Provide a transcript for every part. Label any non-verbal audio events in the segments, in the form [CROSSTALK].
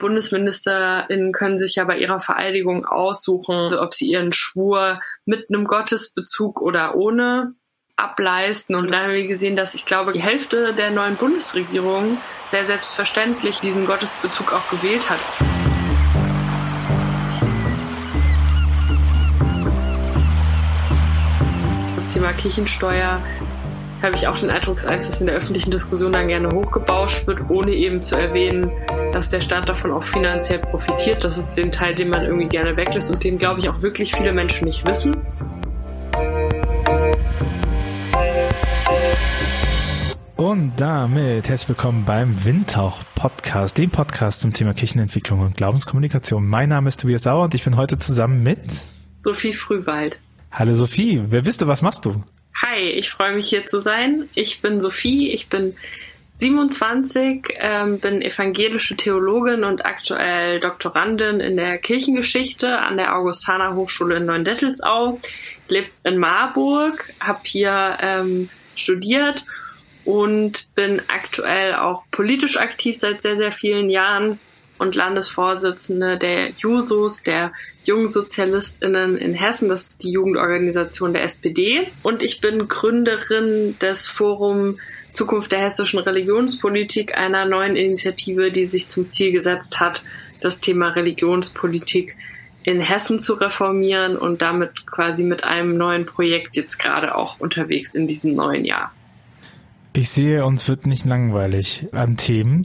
BundesministerInnen können sich ja bei ihrer Vereidigung aussuchen, also ob sie ihren Schwur mit einem Gottesbezug oder ohne ableisten. Und da haben wir gesehen, dass ich glaube, die Hälfte der neuen Bundesregierung sehr selbstverständlich diesen Gottesbezug auch gewählt hat. Das Thema Kirchensteuer habe ich auch den Eindruck, ist eins, was in der öffentlichen Diskussion dann gerne hochgebauscht wird, ohne eben zu erwähnen, dass der Staat davon auch finanziell profitiert. Das ist den Teil, den man irgendwie gerne weglässt und den, glaube ich, auch wirklich viele Menschen nicht wissen. Und damit herzlich willkommen beim Windtauch Podcast, dem Podcast zum Thema Kirchenentwicklung und Glaubenskommunikation. Mein Name ist Tobias Sauer und ich bin heute zusammen mit Sophie Frühwald. Hallo Sophie, wer bist du, was machst du? Hi, ich freue mich hier zu sein. Ich bin Sophie, ich bin 27, ähm, bin evangelische Theologin und aktuell Doktorandin in der Kirchengeschichte an der Augustaner Hochschule in Neuendettelsau. Lebe in Marburg, habe hier ähm, studiert und bin aktuell auch politisch aktiv seit sehr, sehr vielen Jahren und Landesvorsitzende der Jusos, der Jungsozialistinnen in Hessen. Das ist die Jugendorganisation der SPD. Und ich bin Gründerin des Forum Zukunft der hessischen Religionspolitik, einer neuen Initiative, die sich zum Ziel gesetzt hat, das Thema Religionspolitik in Hessen zu reformieren und damit quasi mit einem neuen Projekt jetzt gerade auch unterwegs in diesem neuen Jahr. Ich sehe, uns wird nicht langweilig an Themen.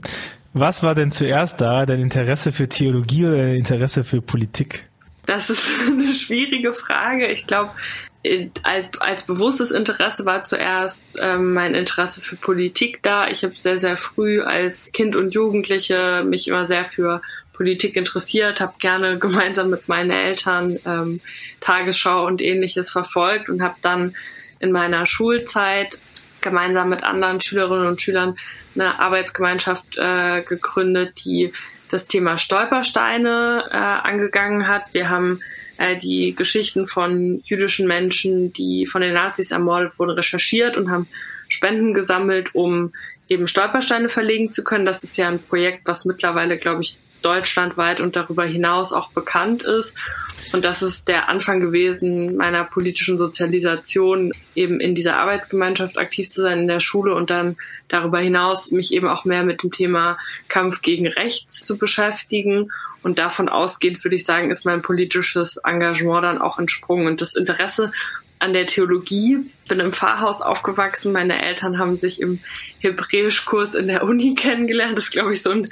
Was war denn zuerst da, dein Interesse für Theologie oder dein Interesse für Politik? Das ist [LAUGHS] eine schwierige Frage. Ich glaube, als, bewusstes Interesse war zuerst ähm, mein Interesse für Politik da. Ich habe sehr, sehr früh als Kind und Jugendliche mich immer sehr für Politik interessiert, habe gerne [LAUGHS] gemeinsam mit meinen Eltern ähm, Tagesschau und ähnliches verfolgt und habe dann in meiner Schulzeit gemeinsam mit anderen Schülerinnen und Schülern eine Arbeitsgemeinschaft äh, gegründet, die das Thema Stolpersteine äh, angegangen hat. Wir haben äh, die Geschichten von jüdischen Menschen, die von den Nazis ermordet wurden, recherchiert und haben Spenden gesammelt, um eben Stolpersteine verlegen zu können. Das ist ja ein Projekt, was mittlerweile, glaube ich, deutschlandweit und darüber hinaus auch bekannt ist. Und das ist der Anfang gewesen meiner politischen Sozialisation, eben in dieser Arbeitsgemeinschaft aktiv zu sein in der Schule und dann darüber hinaus mich eben auch mehr mit dem Thema Kampf gegen Rechts zu beschäftigen. Und davon ausgehend würde ich sagen, ist mein politisches Engagement dann auch entsprungen. Und das Interesse an der Theologie. Bin im Pfarrhaus aufgewachsen. Meine Eltern haben sich im Hebräischkurs in der Uni [LAUGHS] kennengelernt. Das ist, glaube ich, so ein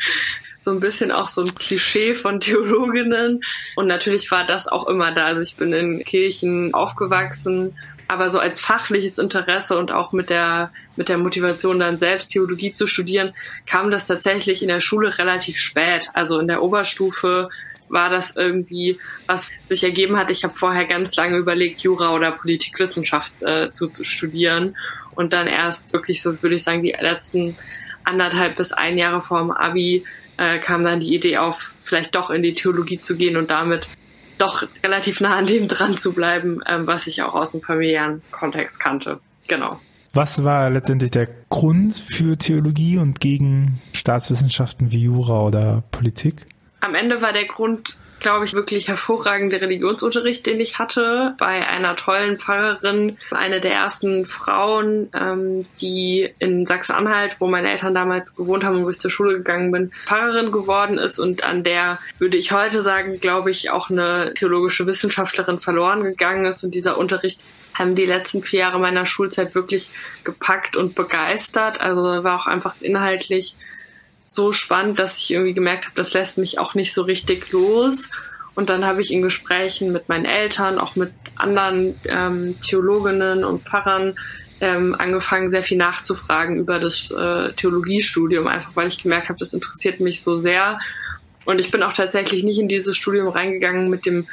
so ein bisschen auch so ein Klischee von [LAUGHS] Theologinnen. Und natürlich war das auch immer da. Also ich bin in Kirchen aufgewachsen, aber so als fachliches Interesse und auch mit der, mit der Motivation dann selbst Theologie zu studieren, kam das tatsächlich in der Schule relativ spät. Also in der Oberstufe war das irgendwie, was sich ergeben hat. Ich habe vorher ganz lange überlegt, Jura oder Politikwissenschaft äh, zu, zu studieren und dann erst wirklich so, würde ich sagen, die letzten anderthalb bis ein Jahre vor dem Abi äh, kam dann die Idee auf, vielleicht doch in die Theologie zu gehen und damit doch relativ nah an dem dran zu bleiben, ähm, was ich auch aus dem familiären Kontext kannte. Genau. Was war letztendlich der Grund für Theologie und gegen Staatswissenschaften wie Jura oder Politik? Am Ende war der Grund glaube ich, wirklich hervorragende Religionsunterricht, den ich hatte bei einer tollen Pfarrerin, eine der ersten Frauen, ähm, die in Sachsen-Anhalt, wo meine Eltern damals gewohnt haben und wo ich zur Schule gegangen bin, Pfarrerin geworden ist und an der würde ich heute sagen, glaube ich, auch eine theologische Wissenschaftlerin verloren gegangen ist und dieser Unterricht haben die letzten vier Jahre meiner Schulzeit wirklich gepackt und begeistert. Also war auch einfach inhaltlich so spannend, dass ich irgendwie gemerkt habe, das lässt mich auch nicht so richtig los. Und dann habe ich in Gesprächen mit meinen Eltern, auch mit anderen ähm, Theologinnen und Pfarrern ähm, angefangen, sehr viel nachzufragen über das äh, Theologiestudium, einfach weil ich gemerkt habe, das interessiert mich so sehr. Und ich bin auch tatsächlich nicht in dieses Studium reingegangen mit dem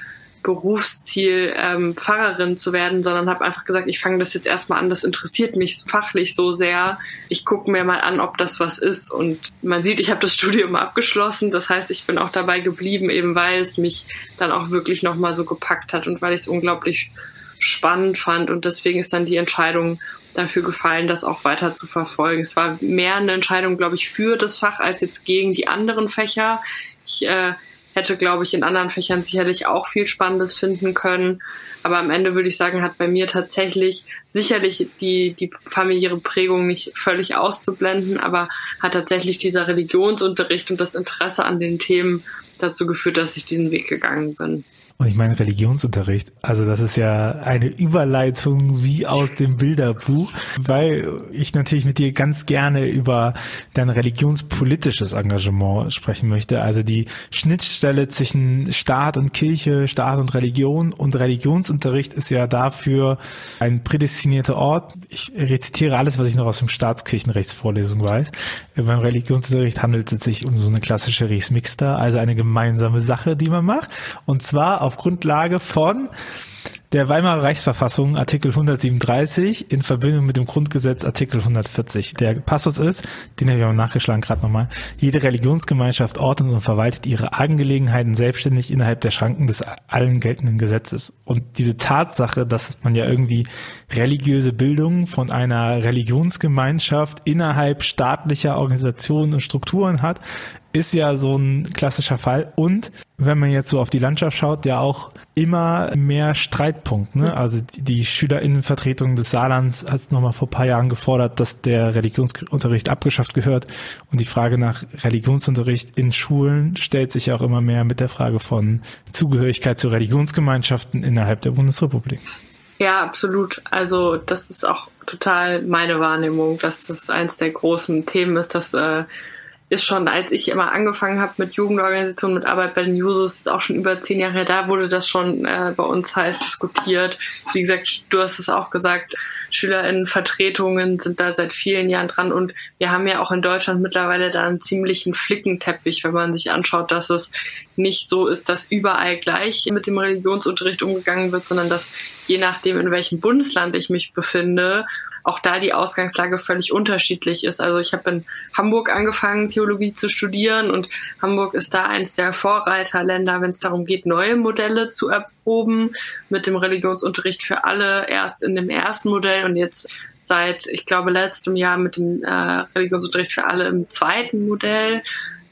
Berufsziel, ähm, Pfarrerin zu werden, sondern habe einfach gesagt, ich fange das jetzt erstmal an, das interessiert mich fachlich so sehr. Ich gucke mir mal an, ob das was ist. Und man sieht, ich habe das [LAUGHS] Studium abgeschlossen. Das heißt, ich bin auch dabei geblieben, eben weil es mich dann auch wirklich nochmal so gepackt hat und weil ich es unglaublich spannend fand und deswegen ist dann die Entscheidung dafür gefallen, das auch weiter zu verfolgen. Es war mehr eine Entscheidung, glaube ich, für das Fach als jetzt gegen die anderen Fächer. Ich äh, hätte, glaube ich, in anderen Fächern sicherlich auch viel Spannendes finden können. Aber am Ende würde ich sagen, hat bei mir tatsächlich sicherlich die, die familiäre Prägung nicht völlig auszublenden, aber hat tatsächlich dieser Religionsunterricht und das Interesse an den Themen dazu geführt, dass ich diesen Weg gegangen bin. Und ich meine Religionsunterricht, also das ist ja eine Überleitung wie aus dem Bilderbuch, weil ich natürlich mit dir ganz gerne über dein religionspolitisches Engagement sprechen möchte. Also die Schnittstelle zwischen Staat und Kirche, Staat und Religion und Religionsunterricht ist ja dafür ein prädestinierter Ort. Ich rezitiere alles, was ich noch aus dem Staatskirchenrechtsvorlesung weiß. Beim Religionsunterricht handelt es sich um so eine klassische Res also eine gemeinsame Sache, die man macht. Und zwar auf Grundlage von der Weimarer Reichsverfassung Artikel 137 in Verbindung mit dem Grundgesetz Artikel 140. Der Passus ist, den habe ich auch nachgeschlagen gerade nochmal, jede Religionsgemeinschaft ordnet und verwaltet ihre Angelegenheiten selbstständig innerhalb der Schranken des allen geltenden Gesetzes. Und diese Tatsache, dass man ja irgendwie religiöse Bildung von einer Religionsgemeinschaft innerhalb staatlicher Organisationen und Strukturen hat, ist ja so ein klassischer Fall. Und wenn man jetzt so auf die Landschaft schaut, ja auch immer mehr Streitpunkt. Ne? Also die Schülerinnenvertretung des Saarlands hat nochmal vor paar Jahren gefordert, dass der Religionsunterricht abgeschafft gehört. Und die Frage nach Religionsunterricht in Schulen stellt sich auch immer mehr mit der Frage von Zugehörigkeit zu Religionsgemeinschaften innerhalb der Bundesrepublik. Ja, absolut. Also das ist auch total meine Wahrnehmung, dass das eins der großen Themen ist, dass äh, ist schon, als ich immer angefangen habe mit Jugendorganisationen, mit Arbeit bei den Jusos, ist auch schon über zehn Jahre her, da wurde das schon äh, bei uns heiß diskutiert. Wie gesagt, du hast es auch gesagt, SchülerInnenvertretungen sind da seit vielen Jahren dran und wir haben ja auch in Deutschland mittlerweile da einen ziemlichen Flickenteppich, wenn man sich anschaut, dass es nicht so ist, dass überall gleich mit dem Religionsunterricht umgegangen wird, sondern dass je nachdem, in welchem Bundesland ich mich befinde auch da die Ausgangslage völlig unterschiedlich ist. Also ich habe in Hamburg angefangen, Theologie zu studieren und Hamburg ist da eins der Vorreiterländer, wenn es darum geht, neue Modelle zu erproben mit dem Religionsunterricht für alle erst in dem ersten Modell und jetzt seit, ich glaube, letztem Jahr mit dem äh, Religionsunterricht für alle im zweiten Modell.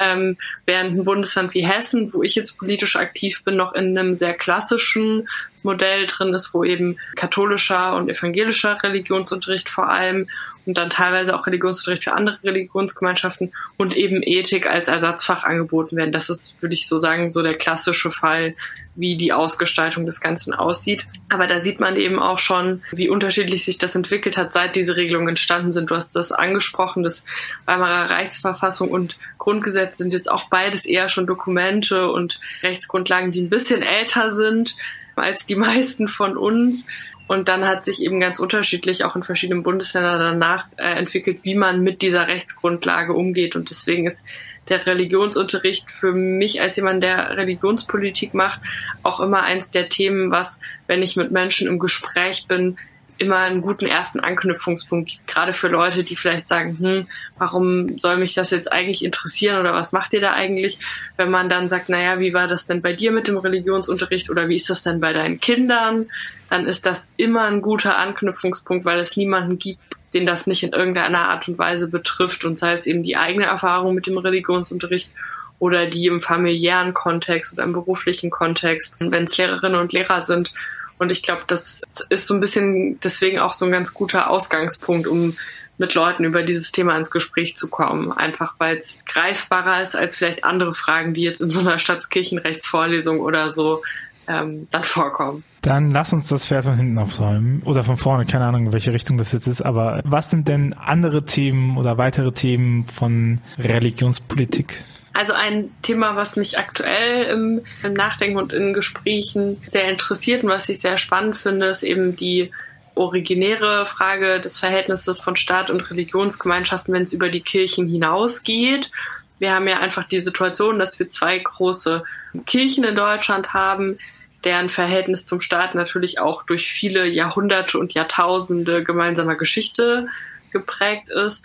Ähm, während ein Bundesland wie Hessen, wo ich jetzt politisch aktiv bin, noch in einem sehr klassischen Modell drin ist, wo eben katholischer und evangelischer Religionsunterricht vor allem und dann teilweise auch Religionsunterricht für andere Religionsgemeinschaften und eben Ethik als Ersatzfach angeboten werden. Das ist, würde ich so sagen, so der klassische Fall, wie die Ausgestaltung des Ganzen aussieht. Aber da sieht man eben auch schon, wie unterschiedlich sich das entwickelt hat, seit diese Regelungen entstanden sind. Du hast das angesprochen, das Weimarer Rechtsverfassung und Grundgesetz sind jetzt auch beides eher schon Dokumente und Rechtsgrundlagen, die ein bisschen älter sind als die meisten von uns. Und dann hat sich eben ganz unterschiedlich auch in verschiedenen Bundesländern danach äh, entwickelt, wie man mit dieser Rechtsgrundlage umgeht. Und deswegen ist der Religionsunterricht für mich als jemand, der Religionspolitik macht, auch immer eins der Themen, was, wenn ich mit Menschen im Gespräch bin, immer einen guten ersten Anknüpfungspunkt gibt, gerade für Leute, die vielleicht sagen, hm, warum soll mich das jetzt eigentlich interessieren oder was macht ihr da eigentlich? Wenn man dann sagt, naja, wie war das denn bei dir mit dem Religionsunterricht oder wie ist das denn bei deinen Kindern? Dann ist das immer ein guter Anknüpfungspunkt, weil es niemanden gibt, den das nicht in irgendeiner Art und Weise betrifft und sei es eben die eigene Erfahrung mit dem Religionsunterricht oder die im familiären Kontext oder im beruflichen Kontext, wenn es Lehrerinnen und Lehrer sind und ich glaube, das ist so ein bisschen deswegen auch so ein ganz guter Ausgangspunkt, um mit Leuten über dieses Thema ins Gespräch zu kommen. Einfach weil es greifbarer ist als vielleicht andere Fragen, die jetzt in so einer Staatskirchenrechtsvorlesung oder so ähm, dann vorkommen. Dann lass uns das Pferd von hinten aufsäumen oder von vorne, keine Ahnung, in welche Richtung das jetzt ist. Aber was sind denn andere Themen oder weitere Themen von Religionspolitik? Also ein Thema, was mich aktuell im, im Nachdenken und in Gesprächen sehr interessiert und was ich sehr spannend finde, ist eben die originäre Frage des Verhältnisses von Staat und Religionsgemeinschaften, wenn es über die Kirchen hinausgeht. Wir haben ja einfach die Situation, dass wir zwei große Kirchen in Deutschland haben, deren Verhältnis zum Staat natürlich auch durch viele Jahrhunderte und Jahrtausende gemeinsamer Geschichte geprägt ist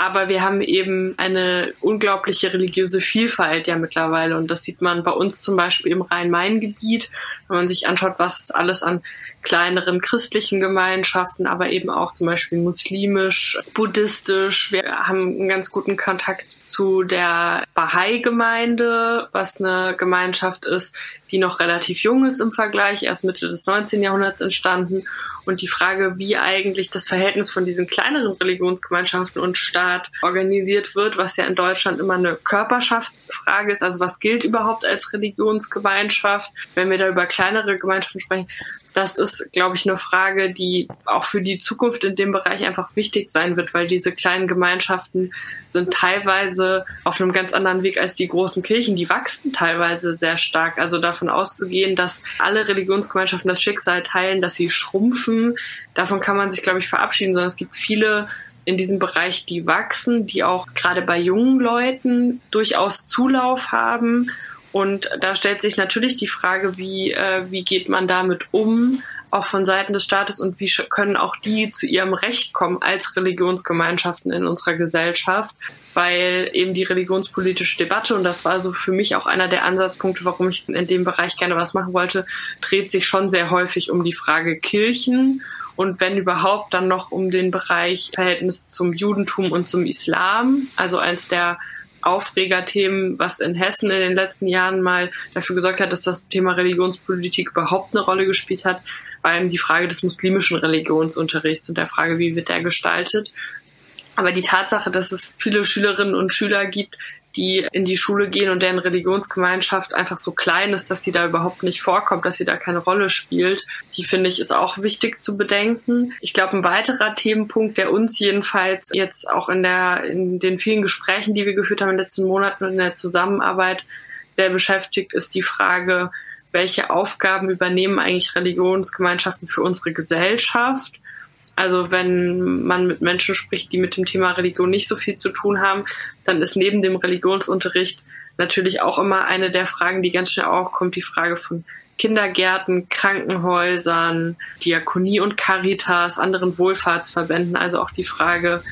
aber wir haben eben eine unglaubliche religiöse Vielfalt ja mittlerweile und das sieht man bei uns zum Beispiel im Rhein-Main-Gebiet. Wenn man sich anschaut, was es alles an kleineren christlichen Gemeinschaften, aber eben auch zum Beispiel muslimisch, buddhistisch. Wir haben einen ganz guten Kontakt zu der Bahai-Gemeinde, was eine Gemeinschaft ist, die noch relativ jung ist im Vergleich, erst Mitte des 19. Jahrhunderts entstanden. Und die Frage, wie eigentlich das Verhältnis von diesen kleineren Religionsgemeinschaften und Staat organisiert wird, was ja in Deutschland immer eine Körperschaftsfrage ist, also was gilt überhaupt als Religionsgemeinschaft, wenn wir da über kleinere Gemeinschaften sprechen, das ist, glaube ich, eine Frage, die auch für die Zukunft in dem Bereich einfach wichtig sein wird, weil diese kleinen Gemeinschaften sind teilweise auf einem ganz anderen Weg als die großen Kirchen. Die wachsen teilweise sehr stark. Also davon auszugehen, dass alle Religionsgemeinschaften das Schicksal teilen, dass sie schrumpfen, davon kann man sich, glaube ich, verabschieden, sondern es gibt viele in diesem Bereich, die wachsen, die auch gerade bei jungen Leuten durchaus Zulauf haben und da stellt sich natürlich die Frage, wie, äh, wie geht man damit um, auch von Seiten des Staates? Und wie können auch die zu ihrem Recht kommen als Religionsgemeinschaften in unserer Gesellschaft, weil eben die religionspolitische Debatte, und das war so für mich auch einer der Ansatzpunkte, warum ich in dem Bereich gerne was machen wollte, dreht sich schon sehr häufig um die Frage Kirchen. Und wenn überhaupt dann noch um den Bereich Verhältnis zum Judentum und zum Islam, also eins der Aufregerthemen, was in Hessen in den letzten Jahren mal dafür gesorgt hat, dass das Thema Religionspolitik überhaupt eine Rolle gespielt hat, war eben die Frage des muslimischen Religionsunterrichts und der Frage, wie wird der gestaltet. Aber die Tatsache, dass es viele Schülerinnen und Schüler gibt, die in die Schule gehen und deren Religionsgemeinschaft einfach so klein ist, dass sie da überhaupt nicht vorkommt, dass sie da keine Rolle spielt, die finde ich ist auch wichtig zu bedenken. Ich glaube, ein weiterer Themenpunkt, der uns jedenfalls jetzt auch in der, in den vielen Gesprächen, die wir geführt haben in den letzten Monaten und in der Zusammenarbeit sehr beschäftigt, ist die Frage, welche Aufgaben übernehmen eigentlich Religionsgemeinschaften für unsere Gesellschaft? Also wenn man mit Menschen spricht, die mit dem Thema Religion nicht so viel zu tun haben, dann ist neben dem Religionsunterricht natürlich auch immer eine der Fragen, die ganz schnell aufkommt, die Frage von Kindergärten, Krankenhäusern, Diakonie und Caritas, anderen Wohlfahrtsverbänden, also auch die Frage,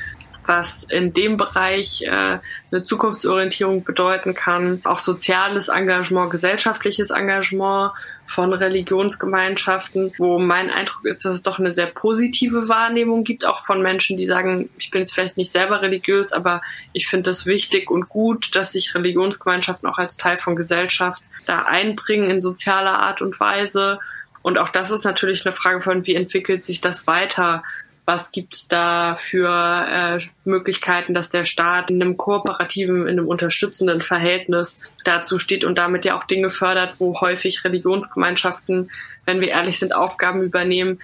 was in dem Bereich äh, eine Zukunftsorientierung bedeuten kann. Auch soziales Engagement, gesellschaftliches Engagement von Religionsgemeinschaften, wo mein Eindruck ist, dass es doch eine sehr positive Wahrnehmung gibt, auch von Menschen, die sagen, ich bin jetzt vielleicht nicht selber religiös, aber ich finde es wichtig und gut, dass sich Religionsgemeinschaften auch als Teil von Gesellschaft da einbringen in sozialer Art und Weise. Und auch das ist natürlich eine Frage von, wie entwickelt sich das weiter? Was gibt's da für äh, Möglichkeiten, dass der Staat in einem kooperativen, in einem unterstützenden Verhältnis dazu steht und damit ja auch Dinge fördert, wo häufig Religionsgemeinschaften, wenn wir ehrlich sind, Aufgaben übernehmen,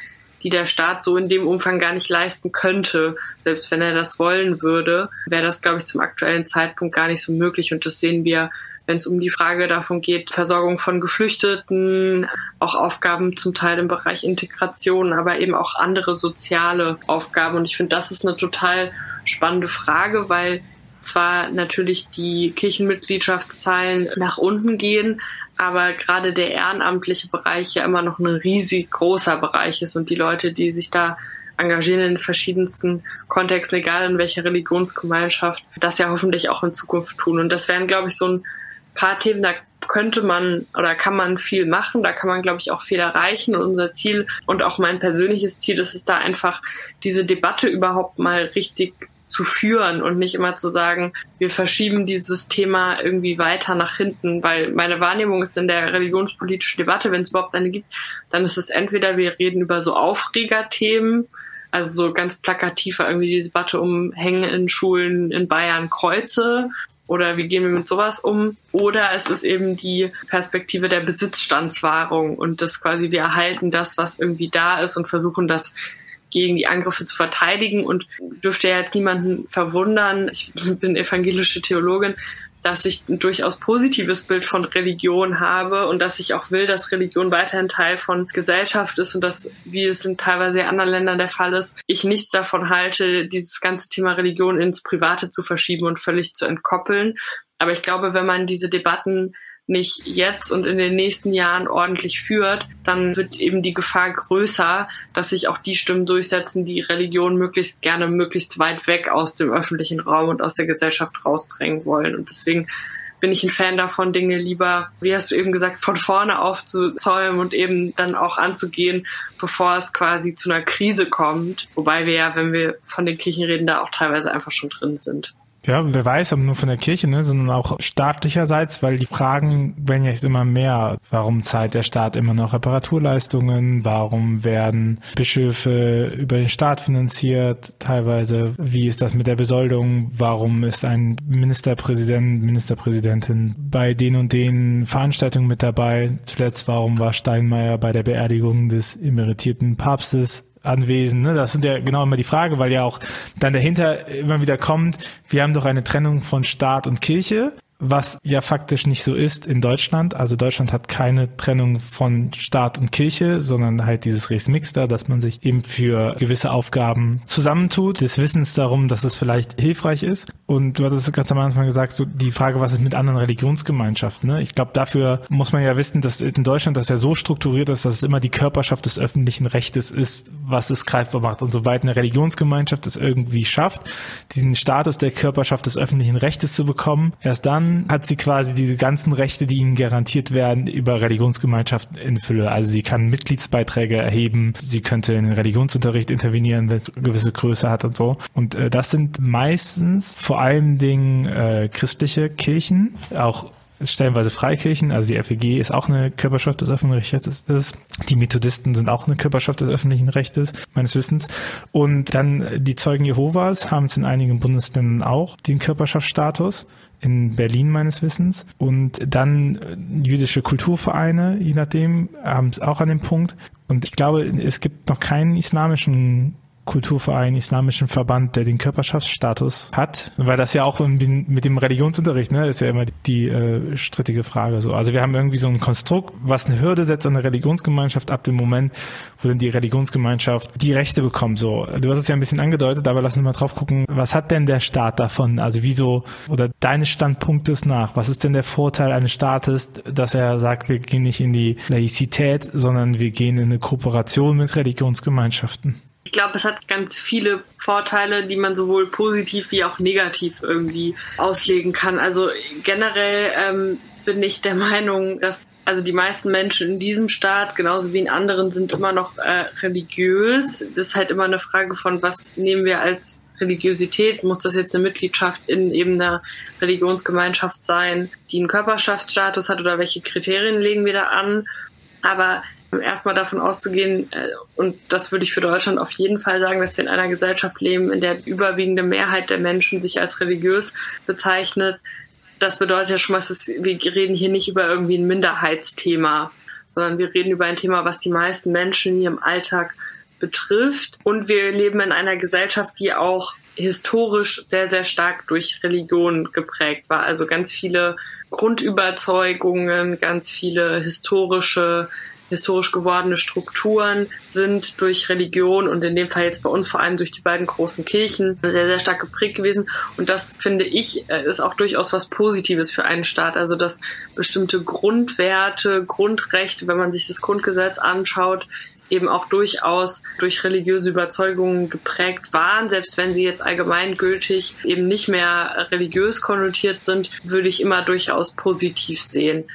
die der Staat so in dem Umfang gar nicht leisten könnte. Selbst wenn er das wollen würde, wäre das, glaube ich, zum aktuellen Zeitpunkt gar nicht so möglich. Und das sehen wir wenn es um die Frage davon geht, Versorgung von Geflüchteten, auch Aufgaben zum Teil im Bereich Integration, aber eben auch andere soziale Aufgaben. Und ich finde, das ist eine total spannende Frage, weil zwar natürlich die Kirchenmitgliedschaftszahlen nach unten gehen, aber gerade der ehrenamtliche Bereich ja immer noch ein riesig großer Bereich ist und die Leute, die sich da engagieren in verschiedensten Kontexten, egal in welcher Religionsgemeinschaft, das ja hoffentlich auch in Zukunft tun. Und das wären, glaube ich, so ein paar Themen, da könnte man oder kann man viel machen, da kann man, glaube ich, auch viel erreichen. Und unser Ziel und auch mein persönliches Ziel ist es da einfach, diese Debatte überhaupt mal richtig zu führen und nicht immer zu sagen, wir verschieben dieses Thema irgendwie weiter nach hinten, weil meine Wahrnehmung ist in der religionspolitischen Debatte, wenn es überhaupt eine gibt, dann ist es entweder wir reden über so Aufregerthemen, also so ganz plakativ irgendwie die Debatte um Hängen in Schulen in Bayern Kreuze oder wie gehen wir mit sowas um? Oder es ist eben die Perspektive der Besitzstandswahrung und das quasi wir erhalten das, was irgendwie da ist und versuchen das gegen die Angriffe zu verteidigen und dürfte ja jetzt niemanden verwundern. Ich bin evangelische Theologin, dass ich ein durchaus positives Bild von Religion habe und dass ich auch will, dass Religion weiterhin Teil von Gesellschaft ist und dass, wie es in teilweise anderen Ländern der Fall ist, ich nichts davon halte, dieses ganze Thema Religion ins Private zu verschieben und völlig zu entkoppeln. Aber ich glaube, wenn man diese Debatten nicht jetzt und in den nächsten Jahren ordentlich führt, dann wird eben die Gefahr größer, dass sich auch die Stimmen durchsetzen, die Religion möglichst gerne möglichst weit weg aus dem öffentlichen Raum und aus der Gesellschaft rausdrängen wollen. Und deswegen bin ich ein Fan davon, Dinge lieber, wie hast du eben gesagt, von vorne aufzuzäumen und eben dann auch anzugehen, bevor es quasi zu einer Krise kommt. Wobei wir ja, wenn wir von den Kirchen reden, da auch teilweise einfach schon drin sind. Ja, wer weiß, aber nur von der Kirche, ne, sondern auch staatlicherseits, weil die Fragen werden ja jetzt immer mehr. Warum zahlt der Staat immer noch Reparaturleistungen? Warum werden Bischöfe über den Staat finanziert? Teilweise, wie ist das mit der Besoldung? Warum ist ein Ministerpräsident, Ministerpräsidentin bei den und den Veranstaltungen mit dabei? Zuletzt, warum war Steinmeier bei der Beerdigung des emeritierten Papstes anwesend. Ne? Das sind ja genau immer die Frage, weil ja auch dann dahinter immer wieder kommt, wir haben doch eine Trennung von Staat und Kirche was ja faktisch nicht so ist in Deutschland. Also Deutschland hat keine Trennung von Staat und Kirche, sondern halt dieses Res Mixta, dass man sich eben für gewisse Aufgaben zusammentut, des Wissens darum, dass es vielleicht hilfreich ist. Und du hattest ganz am Anfang gesagt, so die Frage, was ist mit anderen Religionsgemeinschaften? Ne? Ich glaube, dafür muss man ja wissen, dass in Deutschland das ja so strukturiert ist, dass es immer die Körperschaft des öffentlichen Rechtes ist, was es greifbar macht. Und soweit eine Religionsgemeinschaft es irgendwie schafft, diesen Status der Körperschaft des öffentlichen Rechtes zu bekommen, erst dann hat sie quasi diese ganzen Rechte, die ihnen garantiert werden, über Religionsgemeinschaften in Fülle. Also sie kann Mitgliedsbeiträge erheben, sie könnte in den Religionsunterricht intervenieren, wenn es gewisse Größe hat und so. Und äh, das sind meistens vor allen Dingen äh, christliche Kirchen, auch stellenweise Freikirchen, also die FEG ist auch eine Körperschaft des öffentlichen Rechtes. Die Methodisten sind auch eine Körperschaft des öffentlichen Rechtes, meines Wissens. Und dann die Zeugen Jehovas haben es in einigen Bundesländern auch den Körperschaftsstatus in Berlin meines Wissens. Und dann äh, jüdische Kulturvereine, je nachdem, haben es auch an dem Punkt. Und ich glaube, es gibt noch keinen islamischen Kulturverein, islamischen Verband, der den Körperschaftsstatus hat, weil das ja auch mit dem Religionsunterricht, ne, ist ja immer die äh, strittige Frage so. Also wir haben irgendwie so ein Konstrukt, was eine Hürde setzt an eine Religionsgemeinschaft ab dem Moment, wo dann die Religionsgemeinschaft die Rechte bekommt. So, du hast es ja ein bisschen angedeutet, aber lass uns mal drauf gucken, was hat denn der Staat davon? Also wieso oder deines Standpunktes nach, was ist denn der Vorteil eines Staates, dass er sagt, wir gehen nicht in die Laizität, sondern wir gehen in eine Kooperation mit Religionsgemeinschaften? Ich glaube, es hat ganz viele Vorteile, die man sowohl positiv wie auch negativ irgendwie auslegen kann. Also generell ähm, bin ich der [LAUGHS] Meinung, dass also die meisten Menschen in diesem Staat, genauso wie in anderen, sind immer noch äh, religiös. Das ist halt immer eine Frage von, was nehmen wir als Religiosität? Muss das jetzt eine Mitgliedschaft in eben einer Religionsgemeinschaft sein, die einen Körperschaftsstatus hat oder welche Kriterien legen wir da an? Aber erstmal davon auszugehen, äh, und das würde ich für Deutschland auf jeden Fall sagen, dass wir in einer Gesellschaft leben, in der überwiegende Mehrheit der Menschen sich als religiös bezeichnet. Das bedeutet ja schon mal, wir reden hier nicht über irgendwie ein Minderheitsthema, sondern wir reden über ein Thema, was die meisten Menschen hier im Alltag betrifft. Und wir leben in einer Gesellschaft, die auch historisch sehr, sehr stark durch Religion geprägt war. Also ganz viele Grundüberzeugungen, ganz viele historische historisch gewordene Strukturen sind durch Religion und in dem Fall jetzt bei uns vor allem durch die beiden großen Kirchen sehr, sehr stark geprägt gewesen. Und das finde ich äh, ist auch durchaus was Positives für einen Staat. Also dass bestimmte Grundwerte, Grundrechte, wenn man sich das Grundgesetz anschaut, eben auch durchaus durch religiöse Überzeugungen geprägt waren. Selbst wenn sie jetzt allgemeingültig eben nicht mehr religiös konnotiert sind, würde ich immer durchaus positiv sehen.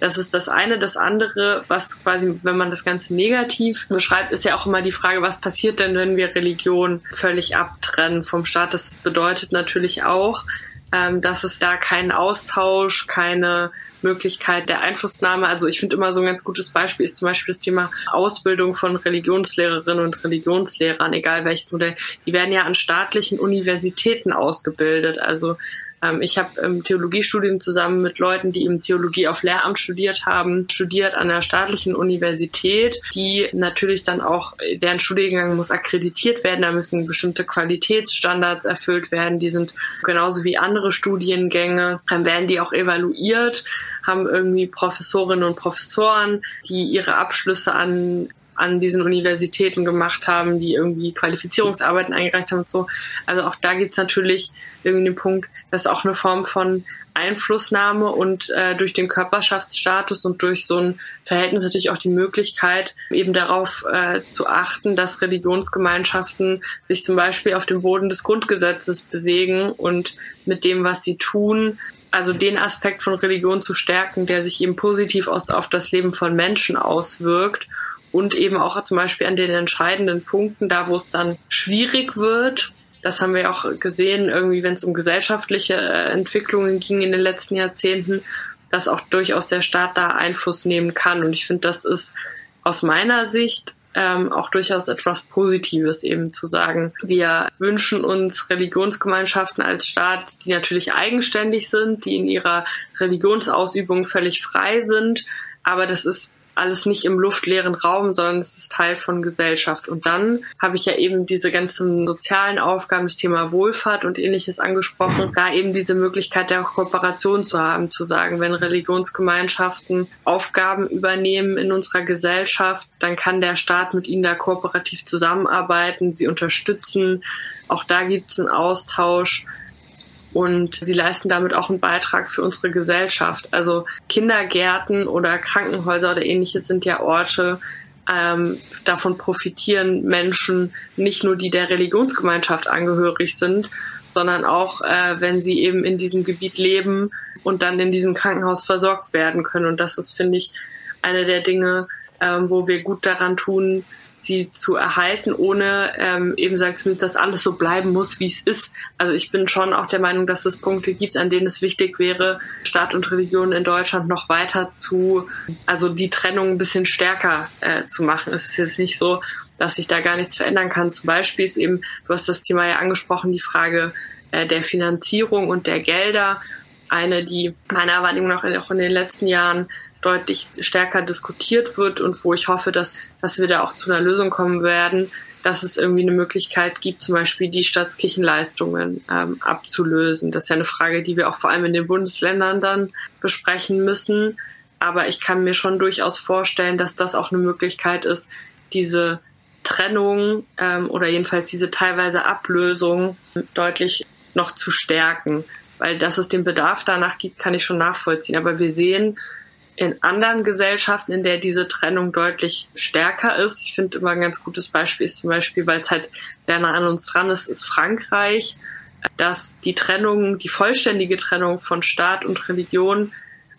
Das ist das eine. Das andere, was quasi, wenn man das Ganze negativ beschreibt, ist ja auch immer die Frage, was passiert denn, wenn wir Religion völlig abtrennen vom Staat? Das bedeutet natürlich auch, ähm, dass es da keinen Austausch, keine Möglichkeit der Einflussnahme. Also ich finde immer so ein ganz gutes Beispiel ist zum Beispiel das Thema Ausbildung von Religionslehrerinnen und Religionslehrern, egal welches Modell. Die werden ja an staatlichen Universitäten ausgebildet. Also ähm, ich habe im Theologiestudium zusammen mit Leuten, die eben Theologie auf Lehramt studiert haben, studiert an der staatlichen Universität, die natürlich dann auch, deren Studiengang muss akkreditiert werden, da müssen bestimmte Qualitätsstandards erfüllt werden, die sind genauso wie andere Studiengänge, dann werden die auch evaluiert, haben irgendwie Professorinnen und Professoren, die ihre Abschlüsse an an diesen Universitäten gemacht haben, die irgendwie Qualifizierungsarbeiten eingereicht haben und so. Also auch da gibt's natürlich irgendwie den Punkt, dass auch eine Form von Einflussnahme und äh, durch den Körperschaftsstatus und durch so ein Verhältnis natürlich auch die Möglichkeit, eben darauf äh, zu achten, dass Religionsgemeinschaften sich zum Beispiel auf dem Boden des Grundgesetzes bewegen und mit dem, was sie tun, also den Aspekt von Religion zu stärken, der sich eben positiv auf das Leben von Menschen auswirkt und eben auch zum Beispiel an den entscheidenden Punkten, da wo es dann schwierig wird. Das haben wir auch gesehen, irgendwie, wenn es um gesellschaftliche äh, Entwicklungen ging in den letzten Jahrzehnten, dass auch durchaus der Staat da Einfluss nehmen kann. Und ich finde, das ist aus meiner Sicht ähm, auch durchaus etwas Positives eben zu sagen. Wir wünschen uns Religionsgemeinschaften als Staat, die natürlich eigenständig sind, die in ihrer Religionsausübung völlig frei sind. Aber das ist alles nicht im luftleeren Raum, sondern es ist Teil von Gesellschaft. Und dann habe ich ja eben diese ganzen sozialen Aufgaben, das Thema Wohlfahrt und ähnliches angesprochen, da eben diese Möglichkeit der Kooperation zu haben, zu sagen, wenn Religionsgemeinschaften Aufgaben übernehmen in unserer Gesellschaft, dann kann der Staat mit ihnen da kooperativ zusammenarbeiten, sie unterstützen. Auch da gibt es einen Austausch und sie leisten damit auch einen Beitrag für unsere Gesellschaft. Also Kindergärten oder Krankenhäuser oder ähnliches sind ja Orte, ähm, davon profitieren Menschen, nicht nur die der Religionsgemeinschaft angehörig sind, sondern auch, äh, wenn sie eben in diesem Gebiet leben und dann in diesem Krankenhaus versorgt werden können. Und das ist, finde ich, eine der Dinge, ähm, wo wir gut daran tun, sie zu erhalten, ohne ähm, eben sagen zu müssen, dass alles so bleiben muss, wie es ist. Also ich bin schon auch der Meinung, dass es Punkte gibt, an denen es wichtig wäre, Staat und Religion in Deutschland noch weiter zu, also die Trennung ein bisschen stärker äh, zu machen. Es ist jetzt nicht so, dass sich da gar nichts verändern kann. Zum Beispiel ist eben, du hast das Thema ja angesprochen, die Frage äh, der Finanzierung und der Gelder. Eine, die meiner Wahrnehmung nach auch in den letzten Jahren deutlich stärker diskutiert wird und wo ich hoffe, dass, dass wir da auch zu einer Lösung kommen werden, dass es irgendwie eine Möglichkeit gibt, zum Beispiel die Staatskirchenleistungen ähm, abzulösen. Das ist ja eine Frage, die wir auch vor allem in den Bundesländern dann besprechen müssen. Aber ich kann mir schon durchaus vorstellen, dass das auch eine Möglichkeit ist, diese Trennung ähm, oder jedenfalls diese teilweise Ablösung deutlich noch zu stärken. Weil dass es den Bedarf danach gibt, kann ich schon nachvollziehen. Aber wir sehen, in anderen Gesellschaften, in der diese Trennung deutlich stärker ist. Ich finde immer ein ganz gutes Beispiel ist zum Beispiel, weil es halt sehr nah an uns dran ist, ist Frankreich, dass die Trennung, die vollständige Trennung von Staat und Religion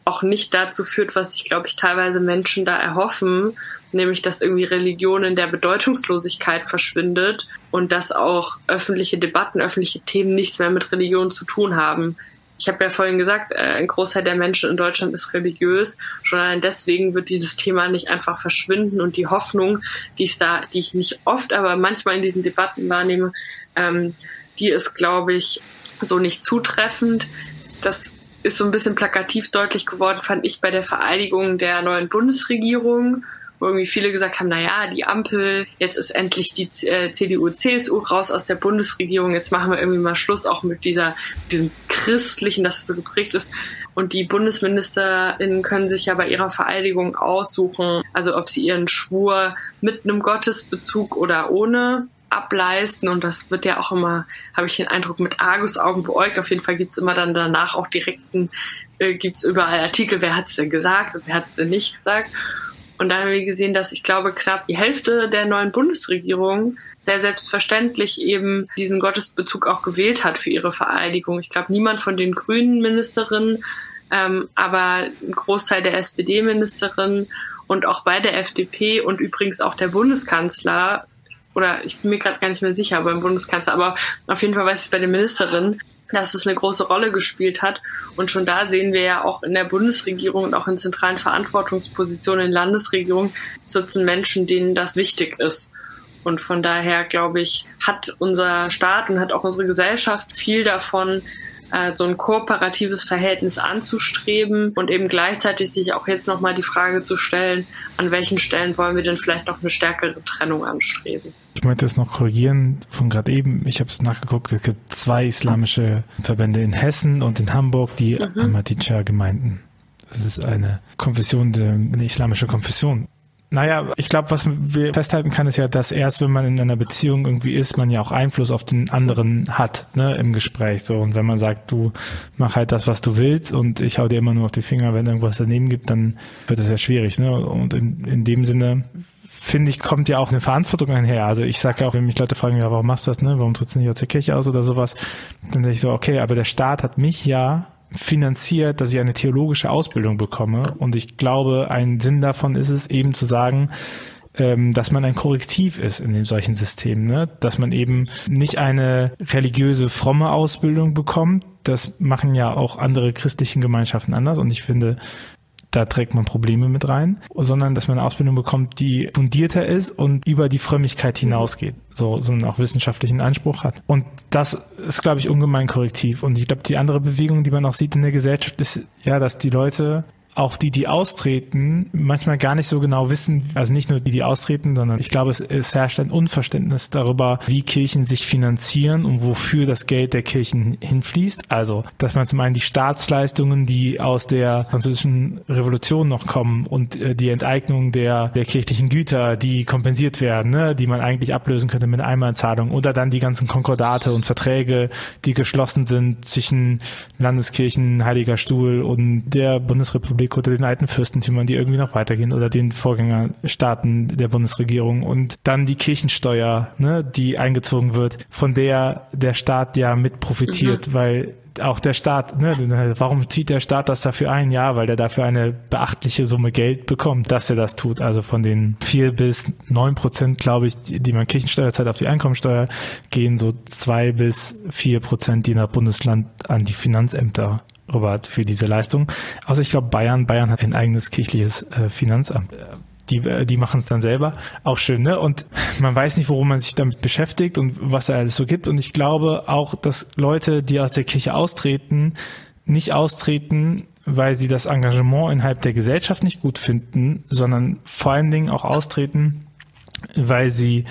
auch nicht dazu führt, was ich glaube ich teilweise Menschen da erhoffen, nämlich dass irgendwie Religion in der Bedeutungslosigkeit verschwindet und dass auch öffentliche Debatten, öffentliche Themen nichts mehr mit Religion zu tun haben ich habe ja vorhin gesagt, äh, ein Großteil der Menschen in Deutschland ist religiös. Schon allein deswegen wird dieses Thema nicht einfach verschwinden und die Hoffnung, die ist da, die ich nicht oft, aber manchmal in diesen Debatten wahrnehme, ähm, die ist, glaube ich, so nicht zutreffend. Das ist so ein bisschen plakativ deutlich geworden, fand ich bei der Vereidigung der neuen Bundesregierung wo irgendwie viele gesagt haben, na ja, die Ampel, jetzt ist endlich die äh, CDU, CSU raus aus der Bundesregierung, jetzt machen wir irgendwie mal Schluss auch mit dieser, mit diesem christlichen, das so geprägt ist. Und die BundesministerInnen können sich ja bei ihrer Vereidigung aussuchen, also ob sie ihren Schwur mit einem Gottesbezug oder ohne ableisten und das wird ja auch immer, habe ich den Eindruck, mit Argusaugen beäugt. Auf jeden Fall gibt's immer dann danach auch direkten, äh, gibt's überall Artikel, wer hat's denn gesagt und wer hat's denn nicht gesagt. Und da haben wir gesehen, dass ich glaube, knapp die Hälfte der neuen Bundesregierung sehr selbstverständlich eben diesen Gottesbezug auch gewählt hat für ihre Vereidigung. Ich glaube, niemand von den grünen Ministerinnen, ähm, aber ein Großteil der SPD-Ministerinnen und auch bei der FDP und übrigens auch der Bundeskanzler oder ich bin mir gerade gar nicht mehr sicher beim Bundeskanzler, aber auf jeden Fall weiß ich es bei den Ministerinnen, dass es eine große Rolle gespielt hat. Und schon da sehen wir ja auch in der Bundesregierung und auch in zentralen Verantwortungspositionen in Landesregierungen sitzen Menschen, denen das wichtig ist. Und von daher, glaube ich, hat unser Staat und hat auch unsere Gesellschaft viel davon, äh, so ein kooperatives Verhältnis anzustreben und eben gleichzeitig sich auch jetzt nochmal die Frage zu stellen, an welchen Stellen wollen wir denn vielleicht noch eine stärkere Trennung anstreben. Ich möchte es noch korrigieren von gerade eben. Ich habe es nachgeguckt. Es gibt zwei islamische Verbände in Hessen und in Hamburg, die mhm. Ahmadiyya-Gemeinden. Das ist eine Konfession, eine islamische Konfession. Naja, ich glaube, was wir festhalten kann, ist ja, dass erst wenn man in einer Beziehung irgendwie ist, man ja auch Einfluss auf den anderen hat, ne, im Gespräch. So. Und wenn man sagt, du mach halt das, was du willst und ich hau dir immer nur auf die Finger, wenn irgendwas daneben gibt, dann wird das ja schwierig. Ne? Und in, in dem Sinne finde ich, kommt ja auch eine Verantwortung einher. Also ich sage ja auch, wenn mich Leute fragen, ja, warum machst du das, ne? Warum trittst du nicht aus der Kirche aus oder sowas? Dann sage ich so, okay, aber der Staat hat mich ja finanziert, dass ich eine theologische Ausbildung bekomme. Und ich glaube, ein Sinn davon ist es eben zu sagen, ähm, dass man ein Korrektiv ist in dem solchen System, ne? dass man eben nicht eine religiöse, fromme Ausbildung bekommt. Das machen ja auch andere christlichen Gemeinschaften anders und ich finde, da trägt man Probleme mit rein, sondern dass man eine Ausbildung bekommt, die fundierter ist und über die Frömmigkeit hinausgeht, so, so einen auch wissenschaftlichen Anspruch hat. Und das ist, glaube ich, ungemein korrektiv. Und ich glaube, die andere Bewegung, die man auch sieht in der Gesellschaft, ist ja, dass die Leute auch die, die austreten, manchmal gar nicht so genau wissen, also nicht nur die, die austreten, sondern ich glaube, es, es herrscht ein Unverständnis darüber, wie Kirchen sich finanzieren und wofür das Geld der Kirchen hinfließt. Also, dass man zum einen die Staatsleistungen, die aus der französischen Revolution noch kommen und äh, die Enteignung der, der kirchlichen Güter, die kompensiert werden, ne, die man eigentlich ablösen könnte mit Einmalzahlung oder dann die ganzen Konkordate und Verträge, die geschlossen sind zwischen Landeskirchen, Heiliger Stuhl und der Bundesrepublik Republik oder den alten Fürstentümern, die irgendwie noch weitergehen oder den Vorgängerstaaten der Bundesregierung und dann die Kirchensteuer, ne, die eingezogen wird, von der der Staat ja mit profitiert, mhm. weil auch der Staat, ne, warum zieht der Staat das dafür ein? Ja, weil der dafür eine beachtliche Summe Geld bekommt, dass er das tut. Also von den vier bis neun Prozent, glaube ich, die man Kirchensteuer zahlt auf die Einkommensteuer, gehen so zwei bis vier Prozent je nach Bundesland an die Finanzämter Robert, für diese Leistung. Also ich glaube Bayern, Bayern hat ein eigenes kirchliches äh, Finanzamt. Die, äh, die machen es dann selber. Auch schön, ne? Und man weiß nicht, worum man sich damit beschäftigt und was da alles so gibt. Und ich glaube auch, dass Leute, die aus der Kirche austreten, nicht austreten, weil sie das Engagement innerhalb der Gesellschaft nicht gut finden, sondern vor allen Dingen auch austreten, weil sie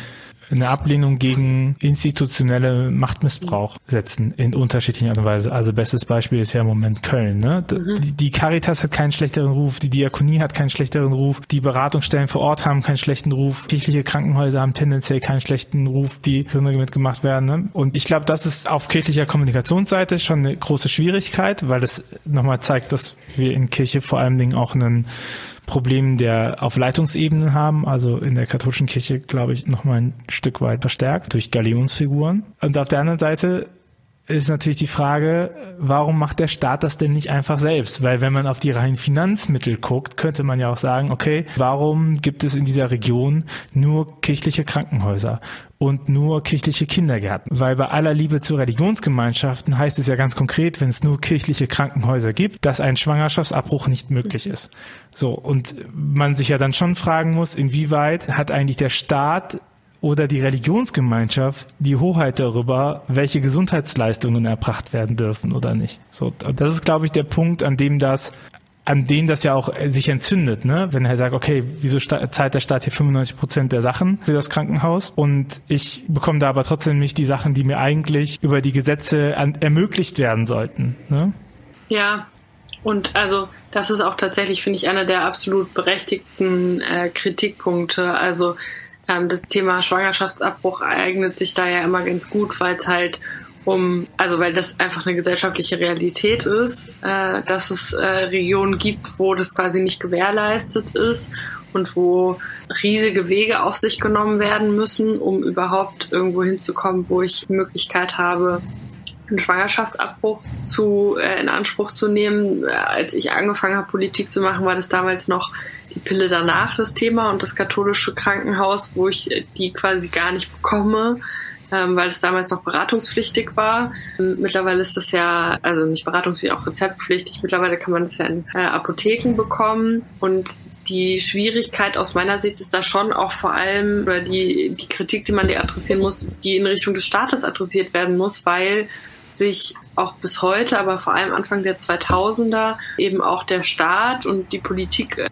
eine Ablehnung gegen institutionelle Machtmissbrauch setzen in unterschiedlichen Art und Weise. Also bestes Beispiel ist ja im Moment Köln. Ne? Mhm. Die, die Caritas hat keinen schlechteren Ruf, die Diakonie hat keinen schlechteren Ruf, die Beratungsstellen vor Ort haben keinen schlechten Ruf, kirchliche Krankenhäuser haben tendenziell keinen schlechten Ruf, die mitgemacht werden. Ne? Und ich glaube, das ist auf kirchlicher Kommunikationsseite schon eine große Schwierigkeit, weil das nochmal zeigt, dass wir in Kirche vor allen Dingen auch einen Problem der auf Leitungsebenen haben, also in der katholischen Kirche, glaube ich, nochmal ein Stück weit verstärkt durch Galionsfiguren. Und auf der anderen Seite ist natürlich die Frage, warum macht der Staat das denn nicht einfach selbst? Weil wenn man auf die reinen Finanzmittel guckt, könnte man ja auch sagen, okay, warum gibt es in dieser Region nur kirchliche Krankenhäuser und nur kirchliche Kindergärten? Weil bei aller Liebe zu Religionsgemeinschaften heißt es ja ganz konkret, wenn es nur kirchliche Krankenhäuser gibt, dass ein Schwangerschaftsabbruch nicht möglich ist. So, und man sich ja dann schon fragen muss, inwieweit hat eigentlich der Staat oder die Religionsgemeinschaft die Hoheit darüber, welche Gesundheitsleistungen erbracht werden dürfen oder nicht. So, das ist, glaube ich, der Punkt, an dem das an denen das ja auch sich entzündet, ne? Wenn er sagt, okay, wieso zahlt der Staat hier 95 Prozent der Sachen für das Krankenhaus und ich bekomme da aber trotzdem nicht die Sachen, die mir eigentlich über die Gesetze an, ermöglicht werden sollten. Ne? Ja, und also das ist auch tatsächlich, finde ich, einer der absolut berechtigten äh, Kritikpunkte. Also das Thema Schwangerschaftsabbruch eignet sich da ja immer ganz gut, weil es halt um, also weil das einfach eine gesellschaftliche Realität ist, äh, dass es äh, Regionen gibt, wo das quasi nicht gewährleistet ist und wo riesige Wege auf sich genommen werden müssen, um überhaupt irgendwo hinzukommen, wo ich die Möglichkeit habe, einen Schwangerschaftsabbruch zu, äh, in Anspruch zu nehmen. Als ich angefangen habe, Politik zu machen, war das damals noch die Pille danach das Thema und das katholische Krankenhaus, wo ich die quasi gar nicht bekomme, ähm, weil es damals noch beratungspflichtig war. Mittlerweile ist das ja, also nicht beratungspflichtig, auch rezeptpflichtig. Mittlerweile kann man das ja in äh, Apotheken bekommen und die Schwierigkeit aus meiner Sicht ist da schon auch vor allem, oder die, die Kritik, die man dir adressieren muss, die in Richtung des Staates adressiert werden muss, weil sich auch bis heute, aber vor allem Anfang der 2000er eben auch der Staat und die Politik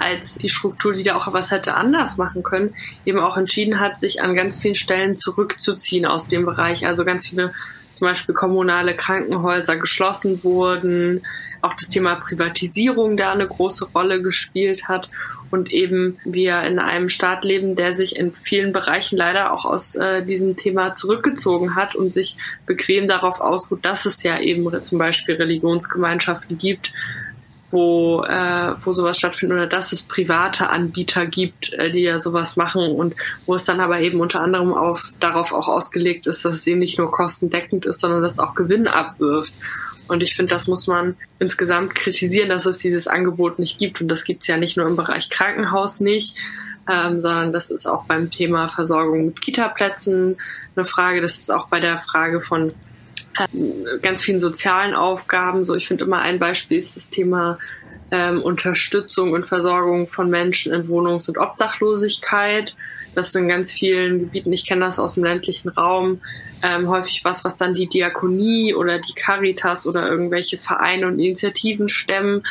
als die Struktur, die da auch was hätte anders machen können, eben auch entschieden hat, sich an ganz vielen Stellen zurückzuziehen aus dem Bereich. Also ganz viele zum Beispiel kommunale Krankenhäuser geschlossen wurden, auch das Thema Privatisierung da eine große Rolle gespielt hat und eben wir in einem Staat leben, der sich in vielen Bereichen leider auch aus äh, diesem Thema zurückgezogen hat und sich bequem darauf ausruht, dass es ja eben zum Beispiel Religionsgemeinschaften gibt, wo, äh, wo sowas stattfindet oder dass es private Anbieter gibt, äh, die ja sowas machen und wo es dann aber eben unter anderem auf, darauf auch ausgelegt ist, dass es eben nicht nur kostendeckend ist, sondern dass es auch Gewinn abwirft. Und ich finde, das muss man insgesamt kritisieren, dass es dieses Angebot nicht gibt. Und das gibt es ja nicht nur im Bereich Krankenhaus nicht, ähm, sondern das ist auch beim Thema Versorgung mit Kitaplätzen eine Frage. Das ist auch bei der Frage von ähm, ganz vielen sozialen Aufgaben. So, ich finde immer ein Beispiel ist das Thema ähm, Unterstützung und Versorgung von Menschen in Wohnungs- und Obdachlosigkeit. Das ist in ganz vielen Gebieten, ich kenne das aus dem ländlichen Raum, ähm, häufig was, was dann die Diakonie oder die Caritas oder irgendwelche Vereine und Initiativen stemmen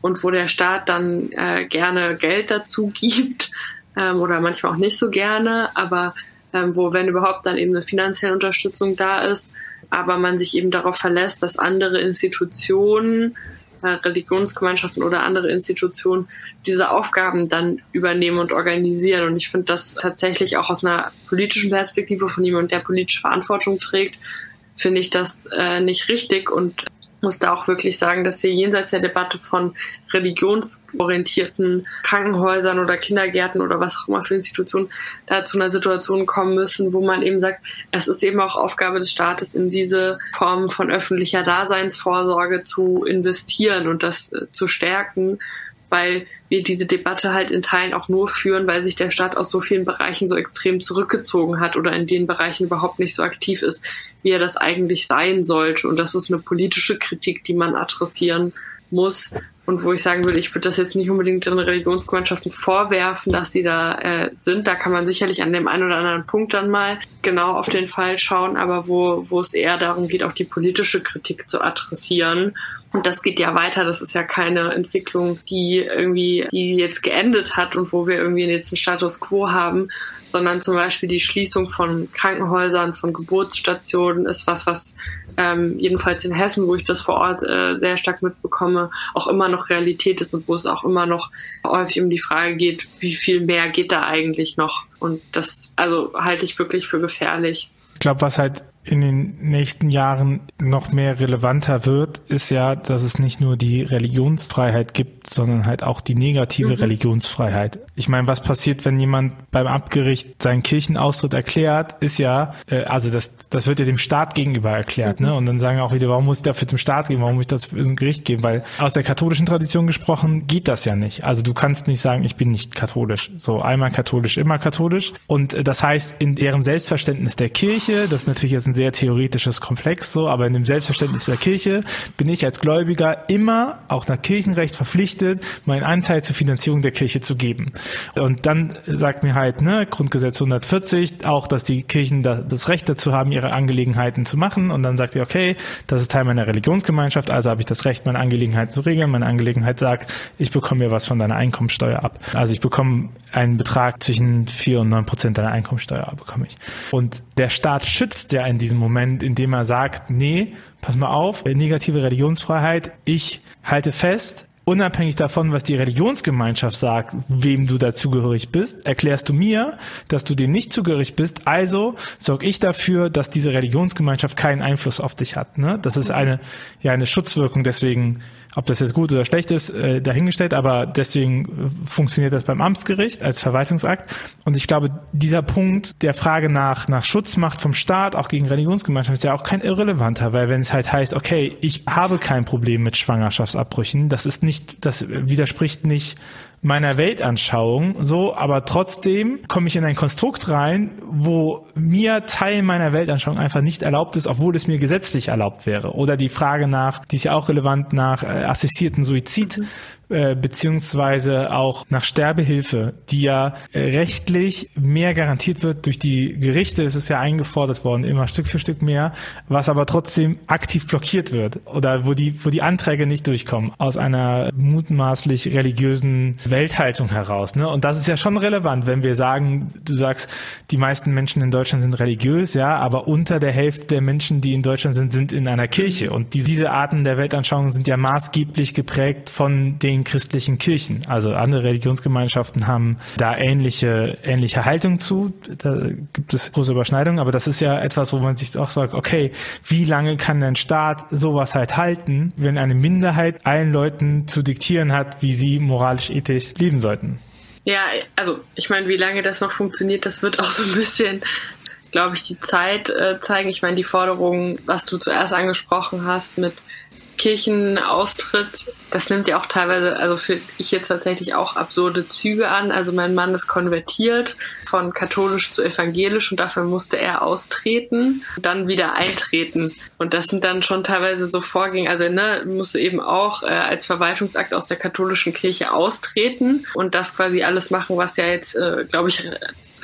und wo der Staat dann äh, gerne Geld dazu gibt ähm, oder manchmal auch nicht so gerne, aber ähm, wo, wenn überhaupt, dann eben eine finanzielle Unterstützung da ist, aber man sich eben darauf verlässt, dass andere Institutionen, äh, Religionsgemeinschaften oder andere Institutionen diese Aufgaben dann übernehmen und organisieren. Und ich finde das tatsächlich auch aus einer politischen Perspektive von jemandem, der politische Verantwortung trägt, finde ich das äh, nicht richtig und muss da auch wirklich sagen, dass wir jenseits der Debatte von religionsorientierten Krankenhäusern oder Kindergärten oder was auch immer für Institutionen da zu einer Situation kommen müssen, wo man eben sagt, es ist eben auch Aufgabe des Staates, in diese Form von öffentlicher Daseinsvorsorge zu investieren und das äh, zu stärken weil wir diese Debatte halt in Teilen auch nur führen, weil sich der Staat aus so vielen Bereichen so extrem zurückgezogen hat oder in den Bereichen überhaupt nicht so aktiv ist, wie er das eigentlich sein sollte. Und das ist eine politische Kritik, die man adressieren muss und wo ich sagen würde, ich würde das jetzt nicht unbedingt den Religionsgemeinschaften vorwerfen, dass sie da äh, sind. Da kann man sicherlich an dem einen oder anderen Punkt dann mal genau auf den Fall schauen, aber wo, wo es eher darum geht, auch die politische Kritik zu adressieren. Und das geht ja weiter. Das ist ja keine Entwicklung, die irgendwie, die jetzt geendet hat und wo wir irgendwie jetzt einen Status quo haben, sondern zum Beispiel die Schließung von Krankenhäusern, von Geburtsstationen ist was, was ähm, jedenfalls in Hessen, wo ich das vor Ort äh, sehr stark mitbekomme, auch immer noch Realität ist und wo es auch immer noch häufig um die Frage geht, wie viel mehr geht da eigentlich noch? Und das, also halte ich wirklich für gefährlich. Ich glaube, was halt in den nächsten Jahren noch mehr relevanter wird, ist ja, dass es nicht nur die Religionsfreiheit gibt, sondern halt auch die negative mhm. Religionsfreiheit. Ich meine, was passiert, wenn jemand beim Abgericht seinen Kirchenaustritt erklärt, ist ja, äh, also das, das wird ja dem Staat gegenüber erklärt, ne? mhm. ne? Und dann sagen auch wieder, warum muss ich dafür zum Staat gehen, warum muss ich das für ein Gericht geben? Weil aus der katholischen Tradition gesprochen geht das ja nicht. Also du kannst nicht sagen, ich bin nicht katholisch. So einmal katholisch, immer katholisch. Und äh, das heißt, in deren Selbstverständnis der Kirche, das ist natürlich jetzt ein sehr theoretisches Komplex so, aber in dem Selbstverständnis der Kirche bin ich als Gläubiger immer auch nach Kirchenrecht verpflichtet, meinen Anteil zur Finanzierung der Kirche zu geben. Und dann sagt mir halt, ne, Grundgesetz 140, auch, dass die Kirchen das Recht dazu haben, ihre Angelegenheiten zu machen. Und dann sagt ihr, okay, das ist Teil meiner Religionsgemeinschaft, also habe ich das Recht, meine Angelegenheit zu regeln. Meine Angelegenheit sagt, ich bekomme mir was von deiner Einkommensteuer ab. Also ich bekomme einen Betrag zwischen vier und neun Prozent deiner Einkommensteuer bekomme ich. Und der Staat schützt ja in diesem Moment, indem er sagt, nee, pass mal auf, negative Religionsfreiheit, ich halte fest, unabhängig davon, was die Religionsgemeinschaft sagt, wem du dazugehörig bist, erklärst du mir, dass du dem nicht zugehörig bist. Also sorge ich dafür, dass diese Religionsgemeinschaft keinen Einfluss auf dich hat. Ne? Das ist eine ja eine Schutzwirkung. Deswegen ob das jetzt gut oder schlecht ist, äh, dahingestellt, aber deswegen äh, funktioniert das beim Amtsgericht als Verwaltungsakt. Und ich glaube, dieser Punkt der Frage nach, nach Schutzmacht vom Staat, auch gegen Religionsgemeinschaften, ist ja auch kein irrelevanter, weil wenn es halt heißt, okay, ich habe kein Problem mit Schwangerschaftsabbrüchen, das ist nicht, das widerspricht nicht meiner Weltanschauung so, aber trotzdem komme ich in ein Konstrukt rein, wo mir Teil meiner Weltanschauung einfach nicht erlaubt ist, obwohl es mir gesetzlich erlaubt wäre. Oder die Frage nach, die ist ja auch relevant nach äh, assistierten Suizid. Äh, beziehungsweise auch nach Sterbehilfe, die ja äh, rechtlich mehr garantiert wird durch die Gerichte. Es ist ja eingefordert worden, immer Stück für Stück mehr, was aber trotzdem aktiv blockiert wird oder wo die, wo die Anträge nicht durchkommen aus einer mutmaßlich religiösen Welthaltung heraus. Ne? Und das ist ja schon relevant, wenn wir sagen, du sagst, die meisten Menschen in Deutschland sind religiös, ja, aber unter der Hälfte der Menschen, die in Deutschland sind, sind in einer Kirche. Und diese Arten der Weltanschauung sind ja maßgeblich geprägt von den den christlichen Kirchen. Also andere Religionsgemeinschaften haben da ähnliche, ähnliche Haltung zu. Da gibt es große Überschneidungen, aber das ist ja etwas, wo man sich auch sagt, okay, wie lange kann ein Staat sowas halt halten, wenn eine Minderheit allen Leuten zu diktieren hat, wie sie moralisch ethisch leben sollten? Ja, also ich meine, wie lange das noch funktioniert, das wird auch so ein bisschen glaube ich, die Zeit äh, zeigen. Ich meine, die Forderungen, was du zuerst angesprochen hast mit Kirchenaustritt, das nimmt ja auch teilweise, also für ich jetzt tatsächlich auch absurde Züge an. Also mein Mann ist konvertiert von katholisch zu evangelisch und dafür musste er austreten dann wieder eintreten. Und das sind dann schon teilweise so Vorgänge, also ne, musste eben auch äh, als Verwaltungsakt aus der katholischen Kirche austreten und das quasi alles machen, was ja jetzt, äh, glaube ich,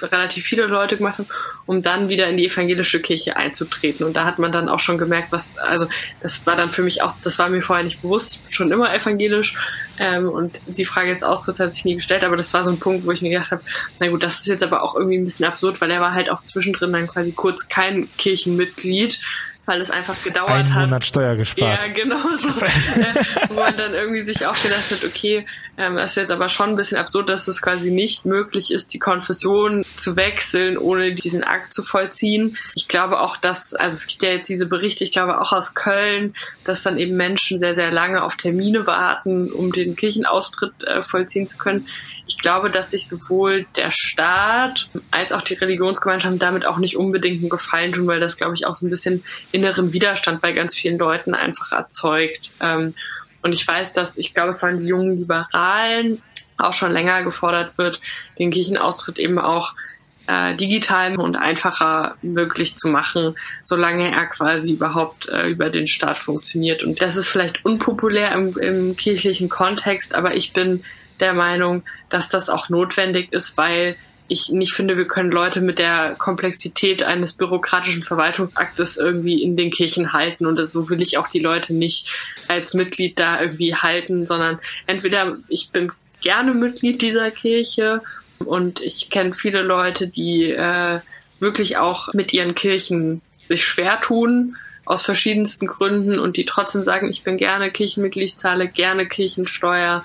relativ viele Leute gemacht haben, um dann wieder in die evangelische Kirche einzutreten. Und da hat man dann auch schon gemerkt, was, also das war dann für mich auch, das war mir vorher nicht bewusst, ich bin schon immer evangelisch ähm, und die Frage des Austritts hat sich nie gestellt, aber das war so ein Punkt, wo ich mir gedacht habe, na gut, das ist jetzt aber auch irgendwie ein bisschen absurd, weil er war halt auch zwischendrin dann quasi kurz kein Kirchenmitglied weil es einfach gedauert Ein hat. Monat Steuer gespart. Ja, genau. [LAUGHS] So. wo man dann irgendwie sich auch gedacht hat, okay, ähm, das ist jetzt aber schon ein bisschen absurd, dass es quasi nicht möglich ist, die Konfession zu wechseln, ohne diesen Akt zu vollziehen. Ich glaube auch, dass, also es gibt ja jetzt diese Berichte, ich glaube auch aus Köln, dass dann eben Menschen sehr, sehr lange auf Termine warten, um den Kirchenaustritt äh, vollziehen zu können. Ich glaube, dass sich sowohl der Staat als auch die Religionsgemeinschaften damit auch nicht unbedingt einen Gefallen tun, weil das, glaube ich, auch so ein bisschen inneren Widerstand bei ganz vielen Leuten einfach erzeugt. Ähm, und ich weiß, dass, ich glaube, es sollen die jungen Liberalen auch schon länger gefordert wird, den Kirchenaustritt eben auch äh, digital und einfacher möglich zu machen, solange er quasi überhaupt äh, über den Staat funktioniert. Und das ist vielleicht unpopulär im, im kirchlichen Kontext, aber ich bin der Meinung, dass das auch notwendig ist, weil ich nicht finde, wir können Leute mit der Komplexität eines bürokratischen Verwaltungsaktes irgendwie in den Kirchen halten. Und so will ich auch die Leute nicht als Mitglied da irgendwie halten, sondern entweder ich bin gerne Mitglied dieser Kirche und ich kenne viele Leute, die äh, wirklich auch mit ihren Kirchen sich schwer tun aus verschiedensten Gründen und die trotzdem sagen, ich bin gerne Kirchenmitglied, zahle gerne Kirchensteuer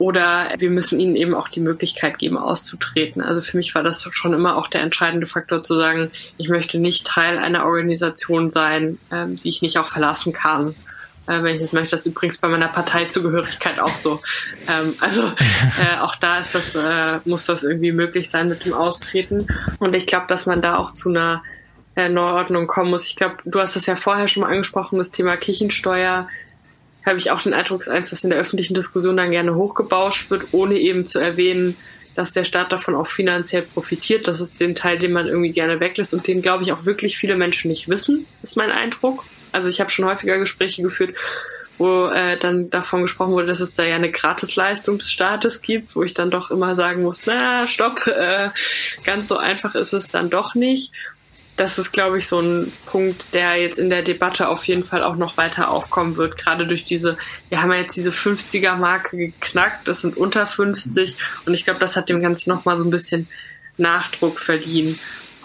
oder wir müssen ihnen eben auch die Möglichkeit geben, auszutreten. Also für mich war das schon immer auch der entscheidende Faktor zu sagen, ich möchte nicht Teil einer Organisation sein, ähm, die ich nicht auch verlassen kann. Äh, wenn ich das möchte, das übrigens bei meiner Parteizugehörigkeit auch so. Ähm, also [LAUGHS] äh, auch da ist das, äh, muss das irgendwie möglich sein mit dem Austreten. Und ich glaube, dass man da auch zu einer äh, Neuordnung kommen muss. Ich glaube, du hast das ja vorher schon mal angesprochen, das Thema Kirchensteuer habe ich auch den Eindruck, ist eins, was in der öffentlichen Diskussion dann gerne hochgebauscht wird, ohne eben zu erwähnen, dass der Staat davon auch finanziell profitiert. Das ist den Teil, den man irgendwie gerne weglässt und den, glaube ich, auch wirklich viele Menschen nicht wissen, ist mein Eindruck. Also ich habe schon häufiger Gespräche geführt, wo äh, dann davon gesprochen wurde, dass es da ja eine Gratisleistung des Staates gibt, wo ich dann doch immer sagen muss, na, stopp, äh, ganz so einfach ist es dann doch nicht das ist, glaube ich, so ein Punkt, der jetzt in der Debatte auf jeden Fall auch noch weiter aufkommen wird. Gerade durch diese, wir haben ja jetzt diese 50er-Marke geknackt, das sind unter 50 und ich glaube, das hat dem Ganzen nochmal so ein bisschen Nachdruck verliehen.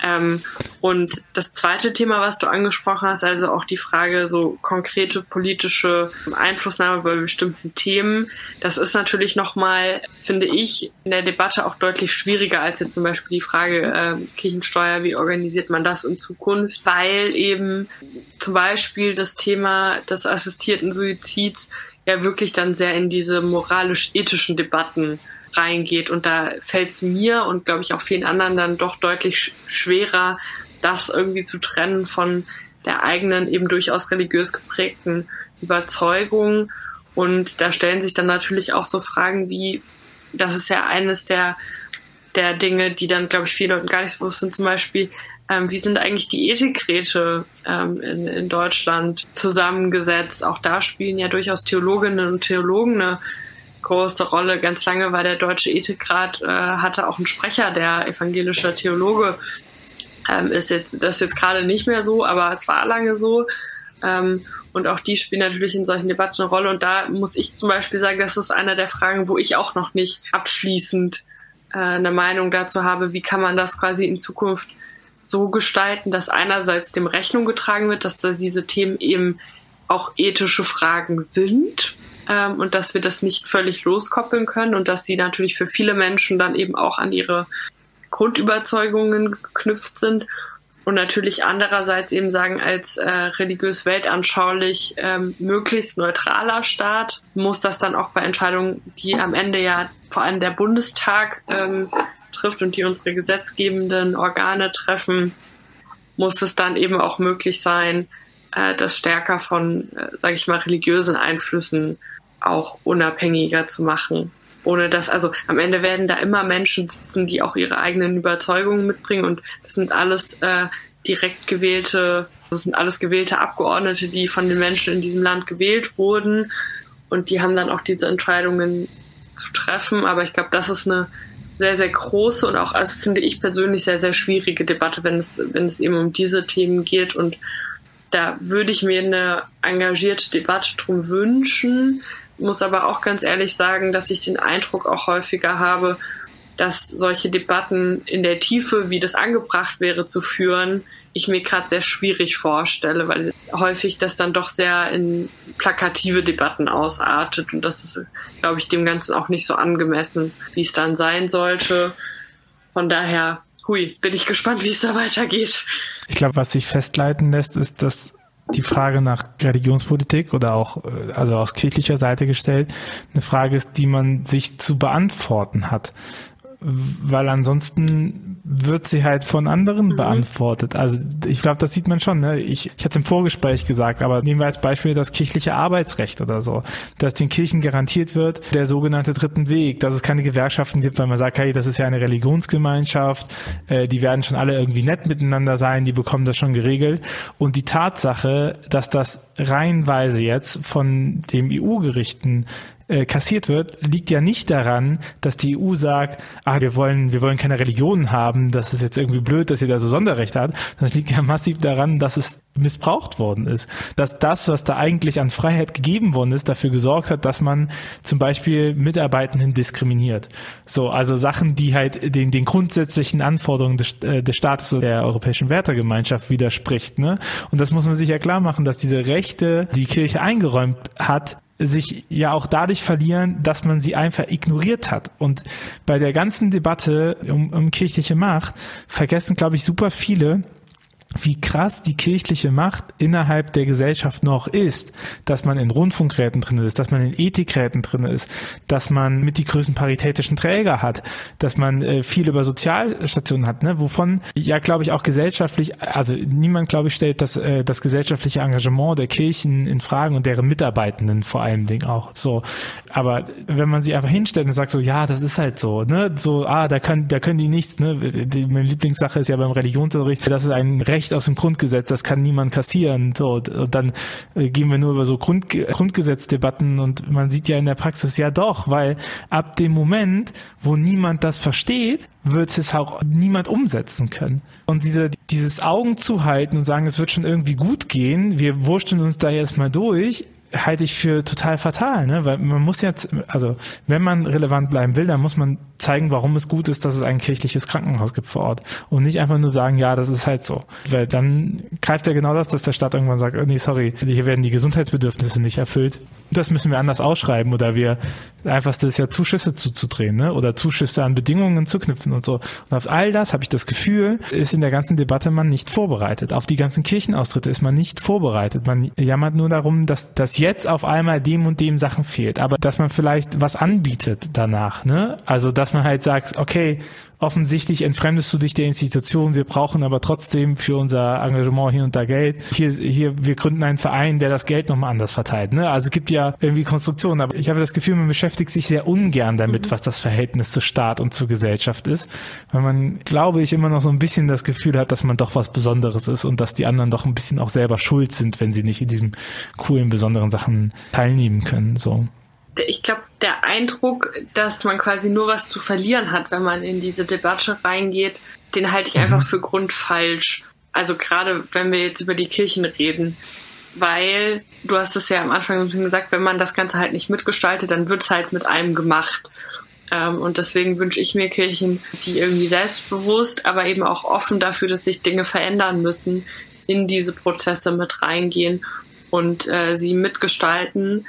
Ähm, und das zweite Thema, was du angesprochen hast, also auch die Frage so konkrete politische Einflussnahme bei bestimmten Themen, das ist natürlich nochmal, finde ich, in der Debatte auch deutlich schwieriger als jetzt zum Beispiel die Frage äh, Kirchensteuer, wie organisiert man das in Zukunft, weil eben zum Beispiel das Thema des assistierten Suizids ja wirklich dann sehr in diese moralisch-ethischen Debatten reingeht. Und da fällt es mir und glaube ich auch vielen anderen dann doch deutlich schwerer, das irgendwie zu trennen von der eigenen, eben durchaus religiös geprägten Überzeugung. Und da stellen sich dann natürlich auch so Fragen wie, das ist ja eines der, der Dinge, die dann, glaube ich, viele Leute gar nicht so bewusst sind, zum Beispiel, ähm, wie sind eigentlich die Ethikräte ähm, in, in Deutschland zusammengesetzt? Auch da spielen ja durchaus Theologinnen und Theologen eine große Rolle. Ganz lange war der Deutsche Ethikrat, äh, hatte auch einen Sprecher, der evangelischer Theologe ähm, ist jetzt, das ist jetzt gerade nicht mehr so, aber es war lange so. Ähm, und auch die spielen natürlich in solchen Debatten eine Rolle. Und da muss ich zum Beispiel sagen, das ist eine der Fragen, wo ich auch noch nicht abschließend äh, eine Meinung dazu habe, wie kann man das quasi in Zukunft so gestalten, dass einerseits dem Rechnung getragen wird, dass da diese Themen eben auch ethische Fragen sind ähm, und dass wir das nicht völlig loskoppeln können und dass sie natürlich für viele Menschen dann eben auch an ihre Grundüberzeugungen geknüpft sind. Und natürlich andererseits eben sagen, als äh, religiös weltanschaulich ähm, möglichst neutraler Staat muss das dann auch bei Entscheidungen, die am Ende ja vor allem der Bundestag ähm, trifft und die unsere gesetzgebenden Organe treffen, muss es dann eben auch möglich sein, äh, das stärker von, äh, sage ich mal, religiösen Einflüssen auch unabhängiger zu machen. Ohne dass, also am Ende werden da immer Menschen sitzen, die auch ihre eigenen Überzeugungen mitbringen und das sind alles äh, direkt gewählte, das sind alles gewählte Abgeordnete, die von den Menschen in diesem Land gewählt wurden und die haben dann auch diese Entscheidungen zu treffen. Aber ich glaube, das ist eine sehr, sehr große und auch, also finde ich persönlich sehr, sehr schwierige Debatte, wenn es, wenn es eben um diese Themen geht. Und da würde ich mir eine engagierte Debatte drum wünschen, muss aber auch ganz ehrlich sagen, dass ich den Eindruck auch häufiger habe, dass solche Debatten in der Tiefe, wie das angebracht wäre zu führen, ich mir gerade sehr schwierig vorstelle, weil häufig das dann doch sehr in plakative Debatten ausartet und das ist, glaube ich, dem Ganzen auch nicht so angemessen, wie es dann sein sollte. Von daher, hui, bin ich gespannt, wie es da weitergeht. Ich glaube, was sich festleiten lässt, ist, dass die Frage nach Religionspolitik oder auch äh, also aus kirchlicher Seite gestellt eine Frage ist, die man sich zu beantworten hat weil ansonsten wird sie halt von anderen mhm. beantwortet. Also ich glaube, das sieht man schon. Ne? Ich, ich hatte im Vorgespräch gesagt, aber nehmen wir als Beispiel das kirchliche Arbeitsrecht oder so, dass den Kirchen garantiert wird, der sogenannte dritten Weg, dass es keine Gewerkschaften gibt, weil man sagt, hey, das ist ja eine Religionsgemeinschaft, äh, die werden schon alle irgendwie nett miteinander sein, die bekommen das schon geregelt. Und die Tatsache, dass das reihenweise jetzt von dem EU-Gerichten äh, kassiert wird, liegt ja nicht daran, dass die EU sagt, ah, wir wollen, wir wollen keine Religionen haben, das ist jetzt irgendwie blöd, dass ihr da so Sonderrecht hat, sondern es liegt ja massiv daran, dass es missbraucht worden ist. Dass das, was da eigentlich an Freiheit gegeben worden ist, dafür gesorgt hat, dass man zum Beispiel Mitarbeitenden diskriminiert. So, also Sachen, die halt den, den grundsätzlichen Anforderungen des, äh, des Staates oder der europäischen Wertegemeinschaft widerspricht. Ne? Und das muss man sich ja klar machen, dass diese Rechte, die Kirche eingeräumt hat, sich ja auch dadurch verlieren, dass man sie einfach ignoriert hat. Und bei der ganzen Debatte um, um kirchliche Macht vergessen, glaube ich, super viele, wie krass die kirchliche Macht innerhalb der Gesellschaft noch ist, dass man in Rundfunkräten drin ist, dass man in Ethikräten drin ist, dass man mit die größten paritätischen Träger hat, dass man äh, viel über Sozialstationen hat, ne, wovon ja glaube ich auch gesellschaftlich, also niemand glaube ich stellt das äh, das gesellschaftliche Engagement der Kirchen in Fragen und deren Mitarbeitenden vor allem Ding auch so, aber wenn man sich einfach hinstellt und sagt so, ja, das ist halt so, ne, so ah, da können da können die nichts, ne, die, meine Lieblingssache ist ja beim Religionsunterricht, das ist ein Recht Recht aus dem Grundgesetz, das kann niemand kassieren. So, und dann äh, gehen wir nur über so Grund, Grundgesetzdebatten und man sieht ja in der Praxis ja doch, weil ab dem Moment, wo niemand das versteht, wird es auch niemand umsetzen können. Und diese, dieses Augen zuhalten und sagen, es wird schon irgendwie gut gehen, wir wurschteln uns da jetzt mal durch, halte ich für total fatal, ne? Weil man muss jetzt, also wenn man relevant bleiben will, dann muss man zeigen, warum es gut ist, dass es ein kirchliches Krankenhaus gibt vor Ort. Und nicht einfach nur sagen, ja, das ist halt so. Weil dann greift ja genau das, dass der Staat irgendwann sagt, oh, nee, sorry, hier werden die Gesundheitsbedürfnisse nicht erfüllt. Das müssen wir anders ausschreiben oder wir einfachste ist ja Zuschüsse zuzudrehen, ne? Oder Zuschüsse an Bedingungen zu knüpfen und so. Und auf all das habe ich das Gefühl, ist in der ganzen Debatte man nicht vorbereitet. Auf die ganzen Kirchenaustritte ist man nicht vorbereitet. Man jammert nur darum, dass, dass jetzt auf einmal dem und dem Sachen fehlt. Aber dass man vielleicht was anbietet danach, ne? Also dass man halt sagt, okay, offensichtlich entfremdest du dich der Institution, wir brauchen aber trotzdem für unser Engagement hier und da Geld. Hier, hier, wir gründen einen Verein, der das Geld nochmal anders verteilt. Ne? Also es gibt ja irgendwie Konstruktionen, aber ich habe das Gefühl, man beschäftigt sich sehr ungern damit, mhm. was das Verhältnis zu Staat und zur Gesellschaft ist, weil man, glaube ich, immer noch so ein bisschen das Gefühl hat, dass man doch was Besonderes ist und dass die anderen doch ein bisschen auch selber schuld sind, wenn sie nicht in diesen coolen, besonderen Sachen teilnehmen können. So ich glaube, der Eindruck, dass man quasi nur was zu verlieren hat, wenn man in diese Debatte reingeht, den halte ich mhm. einfach für grundfalsch. Also gerade wenn wir jetzt über die Kirchen reden. Weil, du hast es ja am Anfang ein bisschen gesagt, wenn man das Ganze halt nicht mitgestaltet, dann wird es halt mit einem gemacht. Ähm, und deswegen wünsche ich mir Kirchen, die irgendwie selbstbewusst, aber eben auch offen dafür, dass sich Dinge verändern müssen, in diese Prozesse mit reingehen und äh, sie mitgestalten,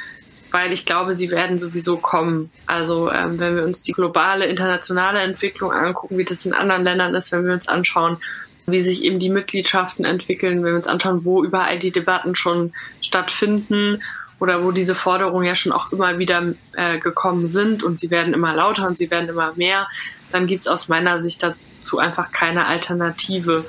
weil ich glaube, sie werden sowieso kommen. Also ähm, wenn wir uns die globale, internationale Entwicklung angucken, wie das in anderen Ländern ist, wenn wir uns anschauen, wie sich eben die Mitgliedschaften entwickeln, wenn wir uns anschauen, wo überall die Debatten schon stattfinden oder wo diese Forderungen ja schon auch immer wieder äh, gekommen sind und sie werden immer lauter und sie werden immer mehr, dann gibt es aus meiner Sicht dazu einfach keine Alternative.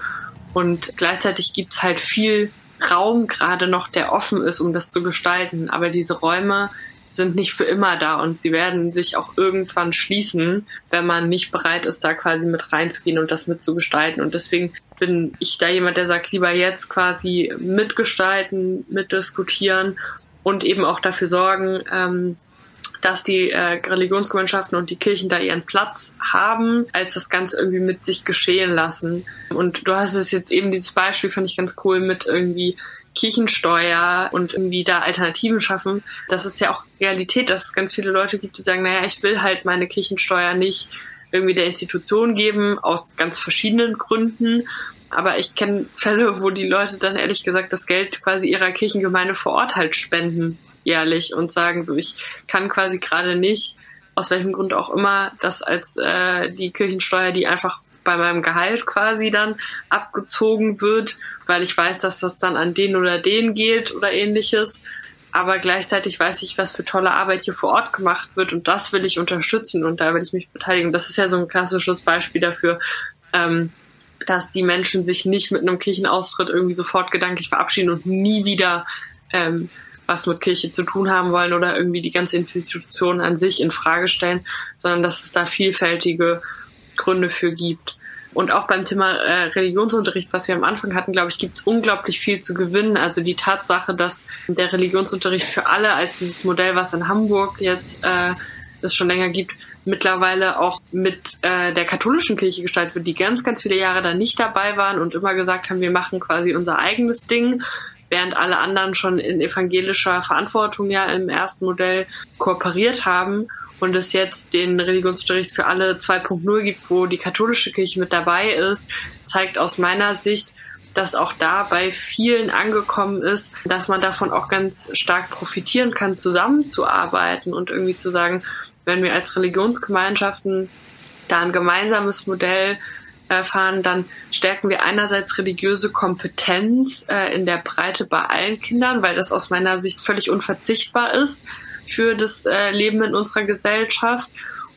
Und gleichzeitig gibt's halt viel Raum gerade noch, der offen ist, um das zu gestalten. Aber diese Räume sind nicht für immer da und sie werden sich auch irgendwann schließen, wenn man nicht bereit ist, da quasi mit reinzugehen und das mitzugestalten. Und deswegen bin ich da jemand, der sagt, lieber jetzt quasi mitgestalten, mitdiskutieren und eben auch dafür sorgen, ähm, dass die äh, Religionsgemeinschaften und die Kirchen da ihren Platz haben, als das Ganze irgendwie mit sich geschehen lassen. Und du hast es jetzt eben dieses Beispiel, fand ich ganz cool, mit irgendwie Kirchensteuer und irgendwie da Alternativen schaffen. Das ist ja auch Realität, dass es ganz viele Leute gibt, die sagen, naja, ich will halt meine Kirchensteuer nicht irgendwie der Institution geben, aus ganz verschiedenen Gründen. Aber ich kenne Fälle, wo die Leute dann ehrlich gesagt das Geld quasi ihrer Kirchengemeinde vor Ort halt spenden, jährlich, und sagen so, ich kann quasi gerade nicht, aus welchem Grund auch immer, das als äh, die Kirchensteuer, die einfach bei meinem Gehalt quasi dann abgezogen wird, weil ich weiß, dass das dann an den oder den geht oder ähnliches. Aber gleichzeitig weiß ich, was für tolle Arbeit hier vor Ort gemacht wird und das will ich unterstützen und da will ich mich beteiligen. Das ist ja so ein klassisches Beispiel dafür, ähm, dass die Menschen sich nicht mit einem Kirchenaustritt irgendwie sofort gedanklich verabschieden und nie wieder ähm, was mit Kirche zu tun haben wollen oder irgendwie die ganze Institution an sich in Frage stellen, sondern dass es da vielfältige Gründe für gibt. Und auch beim Thema äh, Religionsunterricht, was wir am Anfang hatten, glaube ich, gibt es unglaublich viel zu gewinnen. Also die Tatsache, dass der Religionsunterricht für alle als dieses Modell, was in Hamburg jetzt äh, es schon länger gibt, mittlerweile auch mit äh, der katholischen Kirche gestaltet wird, die ganz, ganz viele Jahre da nicht dabei waren und immer gesagt haben, wir machen quasi unser eigenes Ding, während alle anderen schon in evangelischer Verantwortung ja im ersten Modell kooperiert haben und es jetzt den Religionsunterricht für alle 2.0 gibt, wo die katholische Kirche mit dabei ist, zeigt aus meiner Sicht, dass auch da bei vielen angekommen ist, dass man davon auch ganz stark profitieren kann, zusammenzuarbeiten und irgendwie zu sagen, wenn wir als Religionsgemeinschaften da ein gemeinsames Modell fahren, dann stärken wir einerseits religiöse Kompetenz äh, in der Breite bei allen Kindern, weil das aus meiner Sicht völlig unverzichtbar ist für das äh, Leben in unserer Gesellschaft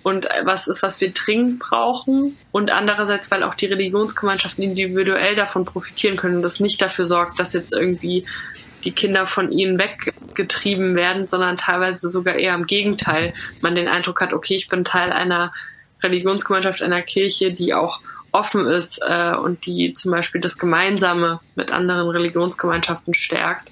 und äh, was ist, was wir dringend brauchen. Und andererseits, weil auch die Religionsgemeinschaften individuell davon profitieren können und das nicht dafür sorgt, dass jetzt irgendwie die Kinder von ihnen weggetrieben werden, sondern teilweise sogar eher im Gegenteil. Man den Eindruck hat, okay, ich bin Teil einer Religionsgemeinschaft, einer Kirche, die auch offen ist äh, und die zum Beispiel das Gemeinsame mit anderen Religionsgemeinschaften stärkt.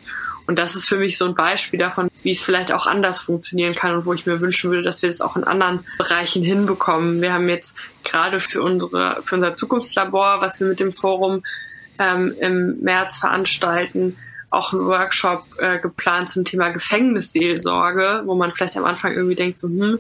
Und das ist für mich so ein Beispiel davon, wie es vielleicht auch anders funktionieren kann und wo ich mir wünschen würde, dass wir das auch in anderen Bereichen hinbekommen. Wir haben jetzt gerade für unsere, für unser Zukunftslabor, was wir mit dem Forum ähm, im März veranstalten, auch einen Workshop äh, geplant zum Thema Gefängnisseelsorge, wo man vielleicht am Anfang irgendwie denkt, so, hm,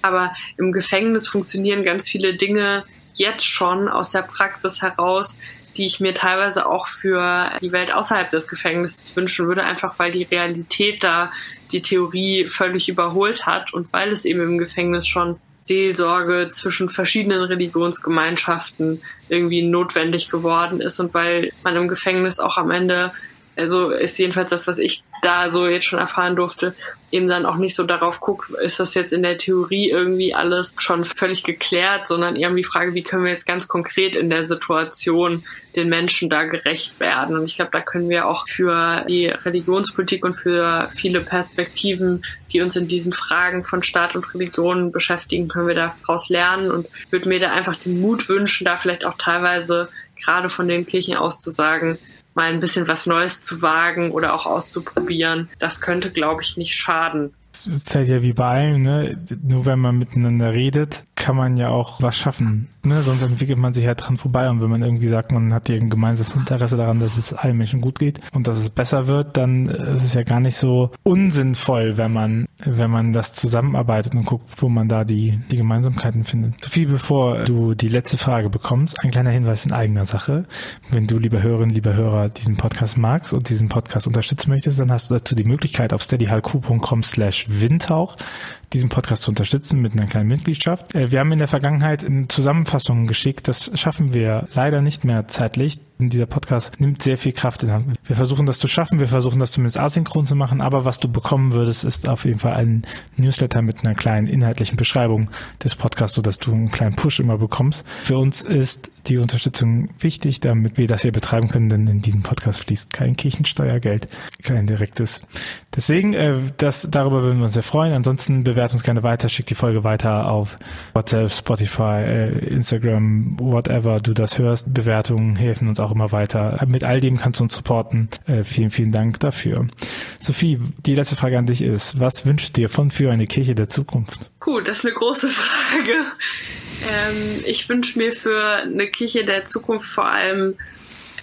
aber im Gefängnis funktionieren ganz viele Dinge jetzt schon aus der Praxis heraus, die ich mir teilweise auch für die Welt außerhalb des Gefängnisses wünschen würde, einfach weil die Realität da die Theorie völlig überholt hat und weil es eben im Gefängnis schon Seelsorge zwischen verschiedenen Religionsgemeinschaften irgendwie notwendig geworden ist und weil man im Gefängnis auch am Ende also ist jedenfalls das, was ich da so jetzt schon erfahren durfte, eben dann auch nicht so darauf guckt, ist das jetzt in der Theorie irgendwie alles schon völlig geklärt, sondern eher die Frage, wie können wir jetzt ganz konkret in der Situation den Menschen da gerecht werden. Und ich glaube, da können wir auch für die Religionspolitik und für viele Perspektiven, die uns in diesen Fragen von Staat und Religion beschäftigen, können wir daraus lernen und würde mir da einfach den Mut wünschen, da vielleicht auch teilweise gerade von den Kirchen aus zu sagen, mal ein bisschen was Neues zu wagen oder auch auszuprobieren, das könnte, glaube ich, nicht schaden. Es halt ja wie bei allem, ne? Nur wenn man miteinander redet, kann man ja auch was schaffen. Ne? Sonst entwickelt man sich halt dran vorbei. Und wenn man irgendwie sagt, man hat ein gemeinsames Interesse daran, dass es allen Menschen gut geht und dass es besser wird, dann ist es ja gar nicht so unsinnvoll, wenn man, wenn man das zusammenarbeitet und guckt, wo man da die, die Gemeinsamkeiten findet. Sophie, bevor du die letzte Frage bekommst, ein kleiner Hinweis in eigener Sache. Wenn du, liebe Hörerinnen, lieber Hörer, diesen Podcast magst und diesen Podcast unterstützen möchtest, dann hast du dazu die Möglichkeit auf steadyhq.com slash windhauch diesen Podcast zu unterstützen mit einer kleinen Mitgliedschaft. Äh, wir haben in der Vergangenheit eine Zusammenfassung geschickt. Das schaffen wir leider nicht mehr zeitlich. Dieser Podcast nimmt sehr viel Kraft in Hand. Wir versuchen das zu schaffen, wir versuchen das zumindest asynchron zu machen, aber was du bekommen würdest, ist auf jeden Fall ein Newsletter mit einer kleinen inhaltlichen Beschreibung des Podcasts, sodass du einen kleinen Push immer bekommst. Für uns ist die Unterstützung wichtig, damit wir das hier betreiben können, denn in diesem Podcast fließt kein Kirchensteuergeld, kein direktes. Deswegen, äh, das, darüber würden wir uns sehr freuen. Ansonsten bewertet uns gerne weiter, schickt die Folge weiter auf WhatsApp, Spotify, äh, Instagram, whatever du das hörst. Bewertungen helfen uns auch immer weiter. Mit all dem kannst du uns supporten. Äh, vielen, vielen Dank dafür. Sophie, die letzte Frage an dich ist, was wünschst dir von für eine Kirche der Zukunft? Puh, das ist eine große Frage. Ähm, ich wünsche mir für eine Kirche der Zukunft vor allem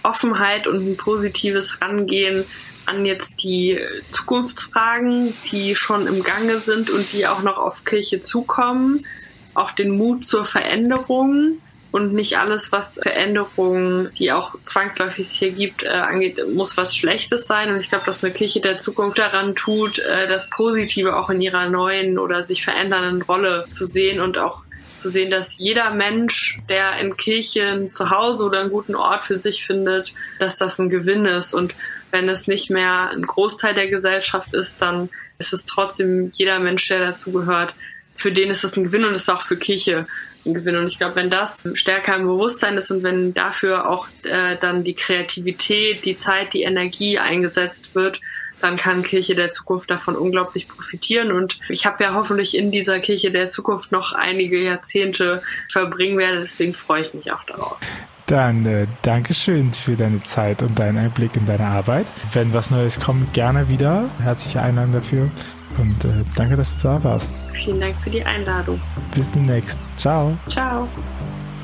Offenheit und ein positives Rangehen an jetzt die Zukunftsfragen, die schon im Gange sind und die auch noch auf Kirche zukommen. Auch den Mut zur Veränderung und nicht alles, was Veränderungen, die auch zwangsläufig hier gibt, äh, angeht, muss was Schlechtes sein. Und ich glaube, dass eine Kirche der Zukunft daran tut, äh, das Positive auch in ihrer neuen oder sich verändernden Rolle zu sehen und auch zu sehen, dass jeder Mensch, der in Kirchen zu Hause oder einen guten Ort für sich findet, dass das ein Gewinn ist. Und wenn es nicht mehr ein Großteil der Gesellschaft ist, dann ist es trotzdem jeder Mensch, der dazugehört, für den ist es ein Gewinn und ist auch für Kirche ein Gewinn. Und ich glaube, wenn das stärker im Bewusstsein ist und wenn dafür auch äh, dann die Kreativität, die Zeit, die Energie eingesetzt wird, dann kann Kirche der Zukunft davon unglaublich profitieren. Und ich habe ja hoffentlich in dieser Kirche der Zukunft noch einige Jahrzehnte verbringen werde. Deswegen freue ich mich auch darauf. Dann äh, Dankeschön für deine Zeit und deinen Einblick in deine Arbeit. Wenn was Neues kommt, gerne wieder. Herzliche Einladung dafür. Und äh, danke, dass du da warst. Vielen Dank für die Einladung. Bis demnächst. Ciao. Ciao.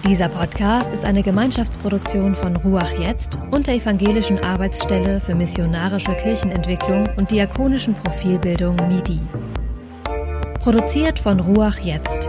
Dieser Podcast ist eine Gemeinschaftsproduktion von Ruach Jetzt und der Evangelischen Arbeitsstelle für missionarische Kirchenentwicklung und diakonischen Profilbildung MIDI. Produziert von Ruach Jetzt.